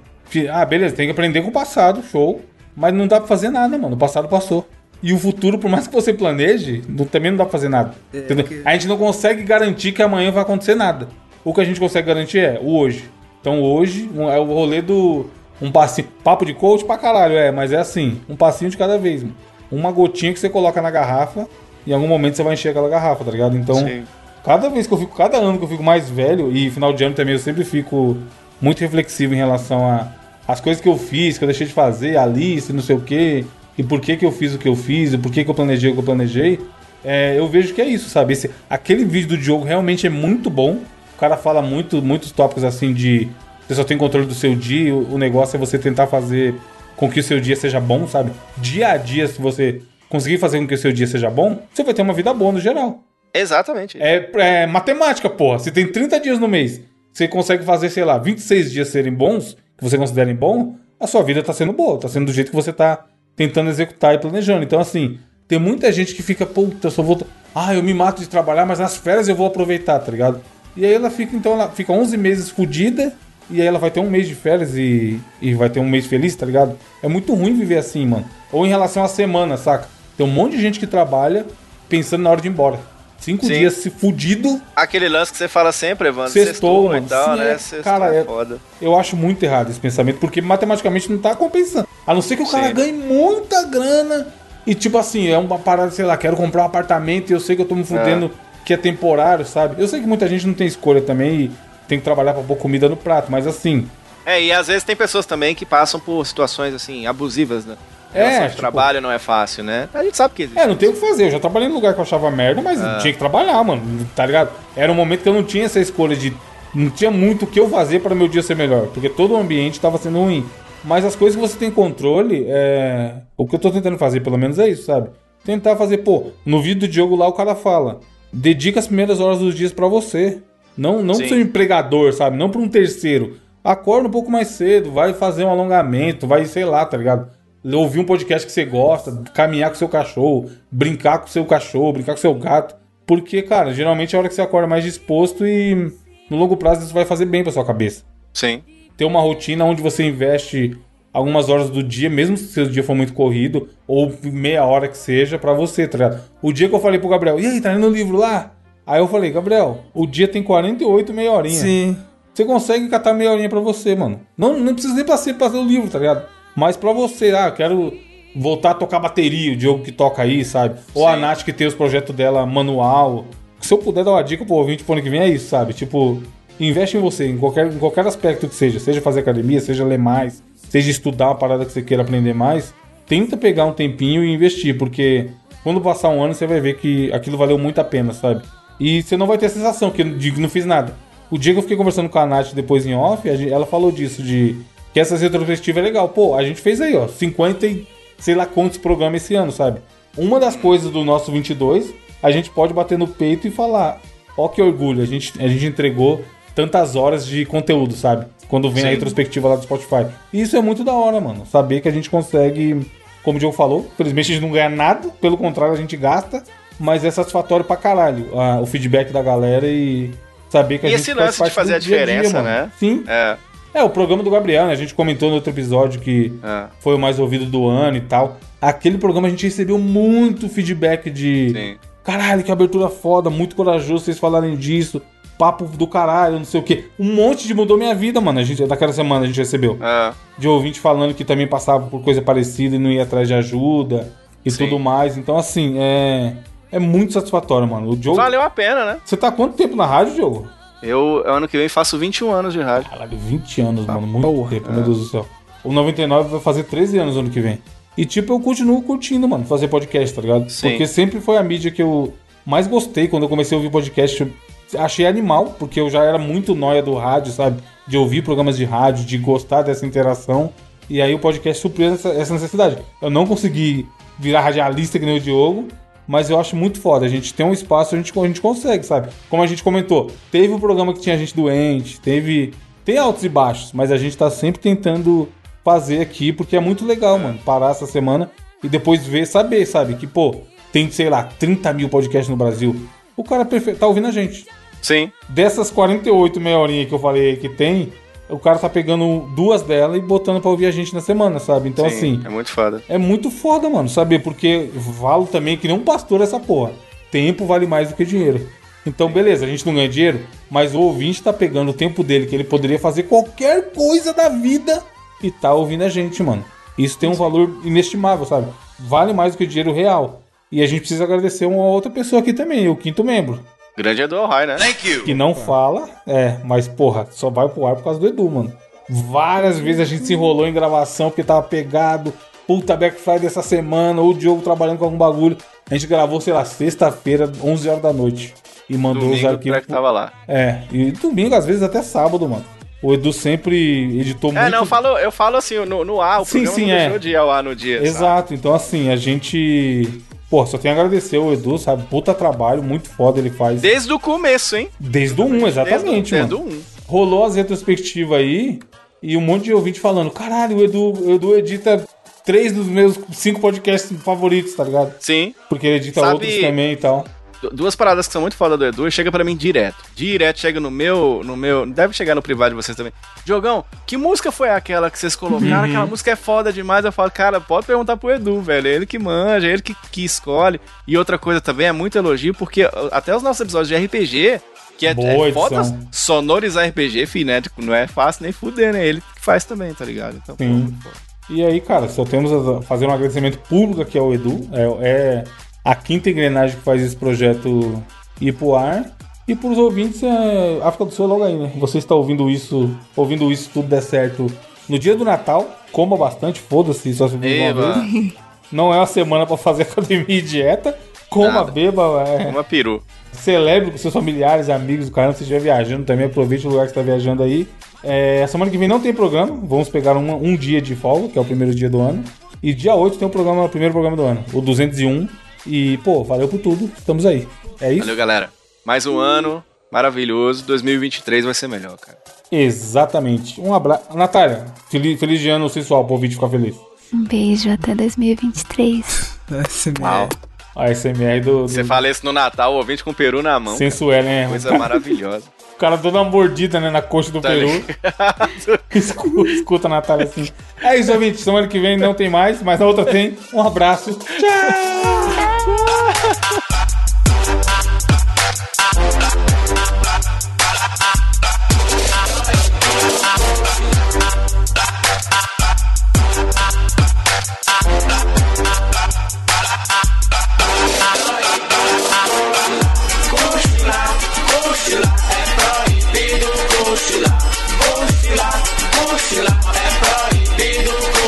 Ah, beleza, tem que aprender com o passado, show. Mas não dá pra fazer nada, mano. O passado passou. E o futuro, por mais que você planeje, não- também não dá pra fazer nada. entendeu? que- A gente não consegue garantir que amanhã vai acontecer nada. O que a gente consegue garantir é o hoje. Então hoje um- é o rolê do. Um passinho. Papo de coach pra caralho, é, mas é assim, um passinho de cada vez. mano. Uma gotinha que você coloca na garrafa, em algum momento você vai encher aquela garrafa, tá ligado? Então, Sim. cada vez que eu fico, cada ano que eu fico mais velho, e final de ano também eu sempre fico muito reflexivo em relação a as coisas que eu fiz, que eu deixei de fazer, a lista, não sei o quê, e por que que eu fiz o que eu fiz, e por que que eu planejei o que eu planejei. É, eu vejo que é isso, sabe? Esse, aquele vídeo do Diogo realmente é muito bom. O cara fala muito, muitos tópicos assim de você só tem controle do seu dia, o, o negócio é você tentar fazer com que o seu dia seja bom, sabe? Dia a dia, se você conseguir fazer com que o seu dia seja bom, você vai ter uma vida boa no geral. Exatamente. É, é matemática, porra. Se tem 30 dias no mês, você consegue fazer, sei lá, 26 dias serem bons, que você considerem bom, a sua vida tá sendo boa, tá sendo do jeito que você tá tentando executar e planejando. Então, assim, tem muita gente que fica, puta, eu só vou. Ah, eu me mato de trabalhar, mas nas férias eu vou aproveitar, tá ligado? E aí ela fica, então, ela fica 11 meses fodida, e aí ela vai ter um mês de férias e, e vai ter um mês feliz, tá ligado? É muito ruim viver assim, mano. Ou em relação à semana, saca? Tem um monte de gente que trabalha pensando na hora de ir embora. Cinco Sim. dias se fudido, Aquele lance que você fala sempre, Evandro, Sextou, mano. tal, Sim, né? é- Sextou cara, é é- foda. Eu acho muito errado esse pensamento, porque matematicamente não tá compensando. A não ser que o cara Sim. ganhe muita grana e, tipo assim, é uma parada, sei lá, quero comprar um apartamento e eu sei que eu tô me fudendo que é temporário, sabe? Eu sei que muita gente não tem escolha também e tem que trabalhar pra pôr comida no prato, mas assim, É, e às vezes tem pessoas também que passam por situações, assim, abusivas, né? É, tipo- trabalho não é fácil, né? A gente sabe que existe. é, não tem o que fazer. Eu já trabalhei num lugar que eu achava merda, mas tinha que trabalhar, mano, tá ligado? Era um momento que eu não tinha essa escolha de. Não tinha muito o que eu fazer para meu dia ser melhor, porque todo o ambiente tava sendo ruim. Mas as coisas que você tem controle, é. O que eu tô tentando fazer, pelo menos, é isso, sabe? Tentar fazer, pô, no vídeo do Diogo lá o cara fala: dedica as primeiras horas dos dias pra você. Não, não pro Sim. seu empregador, sabe? Não pra um terceiro. Acorda um pouco mais cedo, vai fazer um alongamento, vai, sei lá, tá ligado? Ouvir um podcast que você gosta, caminhar com seu cachorro, brincar com seu cachorro, brincar com seu gato. Porque, cara, geralmente é a hora que você acorda mais disposto e no longo prazo isso vai fazer bem pra sua cabeça Sim. ter uma rotina onde você investe algumas horas do dia, mesmo se seu dia for muito corrido, ou meia hora que seja, pra você, tá ligado? O dia que eu falei pro Gabriel, e aí, tá lendo o livro lá? Aí eu falei, Gabriel, o dia tem 48 meia horinha. Sim. Você consegue catar meia horinha pra você, mano. Não, não precisa nem pra ser fazer o livro, tá ligado? Mas pra você, ah, quero voltar a tocar bateria, o Diogo que toca aí, sabe? Ou a Sim. Nath que tem os projetos dela manual. Se eu puder dar uma dica pro ouvinte pro ano que vem, é isso, sabe? Tipo, investe em você, em qualquer, em qualquer aspecto que seja. Seja fazer academia, seja ler mais, seja estudar uma parada que você queira aprender mais. Tenta pegar um tempinho e investir, porque quando passar um ano você vai ver que aquilo valeu muito a pena, sabe? E você não vai ter a sensação que que não fiz nada. O dia que eu fiquei conversando com a Nath depois em off, a gente- ela falou disso, de que essa retrospectiva é legal. Pô, a gente fez aí, ó, 50 e sei lá quantos programas esse ano, sabe? Uma das coisas do nosso 22, a gente pode bater no peito e falar, ó que orgulho, a gente, a gente entregou tantas horas de conteúdo, sabe? Quando vem a Sim. retrospectiva lá do Spotify. E isso é muito da hora, mano. Saber que a gente consegue, como o Diogo falou, felizmente a gente não ganha nada, pelo contrário, a gente gasta, mas é satisfatório pra caralho ah, o feedback da galera e saber que a E gente esse faz lance de fazer a dia dia, diferença, mano. né? Sim. É, É, o programa do Gabriel, né? A gente comentou no outro episódio que é. foi o mais ouvido do ano e tal. Aquele programa a gente recebeu muito feedback de. Sim. Caralho, que abertura foda, muito corajoso vocês falarem disso. Papo do caralho, não sei o quê. Um monte de mudou minha vida, mano. A gente, daquela semana a gente recebeu. É. De ouvinte falando que também passava por coisa parecida e não ia atrás de ajuda e Sim. tudo mais. Então, assim, é. É muito satisfatório, mano. O Diogo. Valeu a pena, né? Você tá há quanto tempo na rádio, Diogo? Eu, ano que vem, faço 21 anos de rádio. Caralho, 20 anos, mano. Muito tempo, meu Deus do céu. O 99 vai fazer 13 anos ano que vem. E, tipo, eu continuo curtindo, mano, fazer podcast, tá ligado? Sim. Porque sempre foi a mídia que eu mais gostei quando eu comecei a ouvir podcast. Achei animal, porque eu já era muito nóia do rádio, sabe? De ouvir programas de rádio, de gostar dessa interação. E aí o podcast supriu essa, essa necessidade. Eu não consegui virar radialista que nem o Diogo, mas eu acho muito foda. A gente tem um espaço, a gente, a gente consegue, sabe? Como a gente comentou, teve um programa que tinha gente doente, teve. Tem altos e baixos, mas a gente tá sempre tentando fazer aqui, porque é muito legal, mano, parar essa semana e depois ver, saber, sabe? Que, pô, tem, sei lá, 30 mil podcasts no Brasil. O cara tá ouvindo a gente. Sim. Dessas 48 meia horinha que eu falei que tem, o cara tá pegando duas delas e botando pra ouvir a gente na semana, sabe? Então, sim, assim, É muito foda. é muito foda, mano, saber? Porque valo também que nem um pastor essa porra. Tempo vale mais do que dinheiro. Então, beleza, a gente não ganha dinheiro, mas o ouvinte tá pegando o tempo dele, que ele poderia fazer qualquer coisa da vida e tá ouvindo a gente, mano. Isso tem um valor inestimável, sabe? Vale mais do que dinheiro real. E a gente precisa agradecer uma outra pessoa aqui também, o quinto membro. Grande Edu Rai, né? Que não fala, é, mas porra, só vai pro ar por causa do Edu, mano. Várias vezes a gente se enrolou em gravação porque tava pegado. Puta Black Friday essa semana, ou o Diogo trabalhando com algum bagulho. A gente gravou, sei lá, sexta-feira, 11 horas da noite. E mandou os Domingo, o arquivos. Black tava lá. É, e domingo, às vezes até sábado, mano. O Edu sempre editou muito. É, não, eu falo, eu falo assim, no, no ar, o Sim, programa sim, não é. deixou de ir ao ar no dia. sabe? Exato, então assim, a gente. Pô, só tem a agradecer o Edu, sabe? Puta trabalho, muito foda ele faz. Desde o começo, hein? Desde o 1, exatamente, desde, mano. Desde o 1. rolou as retrospectivas aí e um monte de ouvinte falando: caralho, o Edu, o Edu edita três dos meus cinco podcasts favoritos, tá ligado? Sim. Porque ele edita Sabe- outros também e tal. Du- Duas paradas que são muito foda do Edu, chega pra mim direto. Direto, chega no meu, no meu, deve chegar no privado de vocês também. Diogão, que música foi aquela que vocês colocaram? Uhum. Aquela música é foda demais. Eu falo, cara, pode perguntar pro Edu, velho. Ele que manja, ele que, que escolhe. E outra coisa também é muito elogio, porque uh, até os nossos episódios de RPG, que é, Boa é foda sonorizar RPG, filho, né? Tipo, Não é fácil nem fuder, né? Ele que faz também, tá ligado? Então, pô, Sim. muito foda. E aí, cara, só temos a fazer um agradecimento público aqui ao Edu. É, é a quinta engrenagem que faz esse projeto ir pro ar. E pros ouvintes, é, África do Sul é logo aí, né? Você está ouvindo isso, ouvindo isso tudo der certo no dia do Natal, coma bastante, foda-se, só se vive uma vez. Não é uma semana pra fazer academia e dieta. Coma, Nada. beba, é, Uma peru. celebre com seus familiares, amigos, caramba, se estiver viajando também, aproveite o lugar que você está viajando aí. É, a semana que vem não tem programa, vamos pegar um, um dia de folga, que é o primeiro dia do ano. E dia 8 tem o programa, o primeiro programa do ano, o 201. E, pô, valeu por tudo, estamos aí. É isso? Valeu, galera. Mais um ano maravilhoso. 2023 vai ser melhor, cara. Exatamente. Um abraço. Natália, feliz, feliz de ano sensual pro ouvinte ficar feliz. Um beijo até 2023. SMR. Uau. A SMR do, do Você fala isso no Natal, o ouvinte com peru na mão. sensuel, né? Coisa maravilhosa. O cara dando uma mordida né, na coxa do Tá peru. Escuta, escuta a Natália assim. É isso, ouvinte. Semana que vem não tem mais, mas na outra tem. Um abraço. Tchau!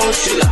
na entrada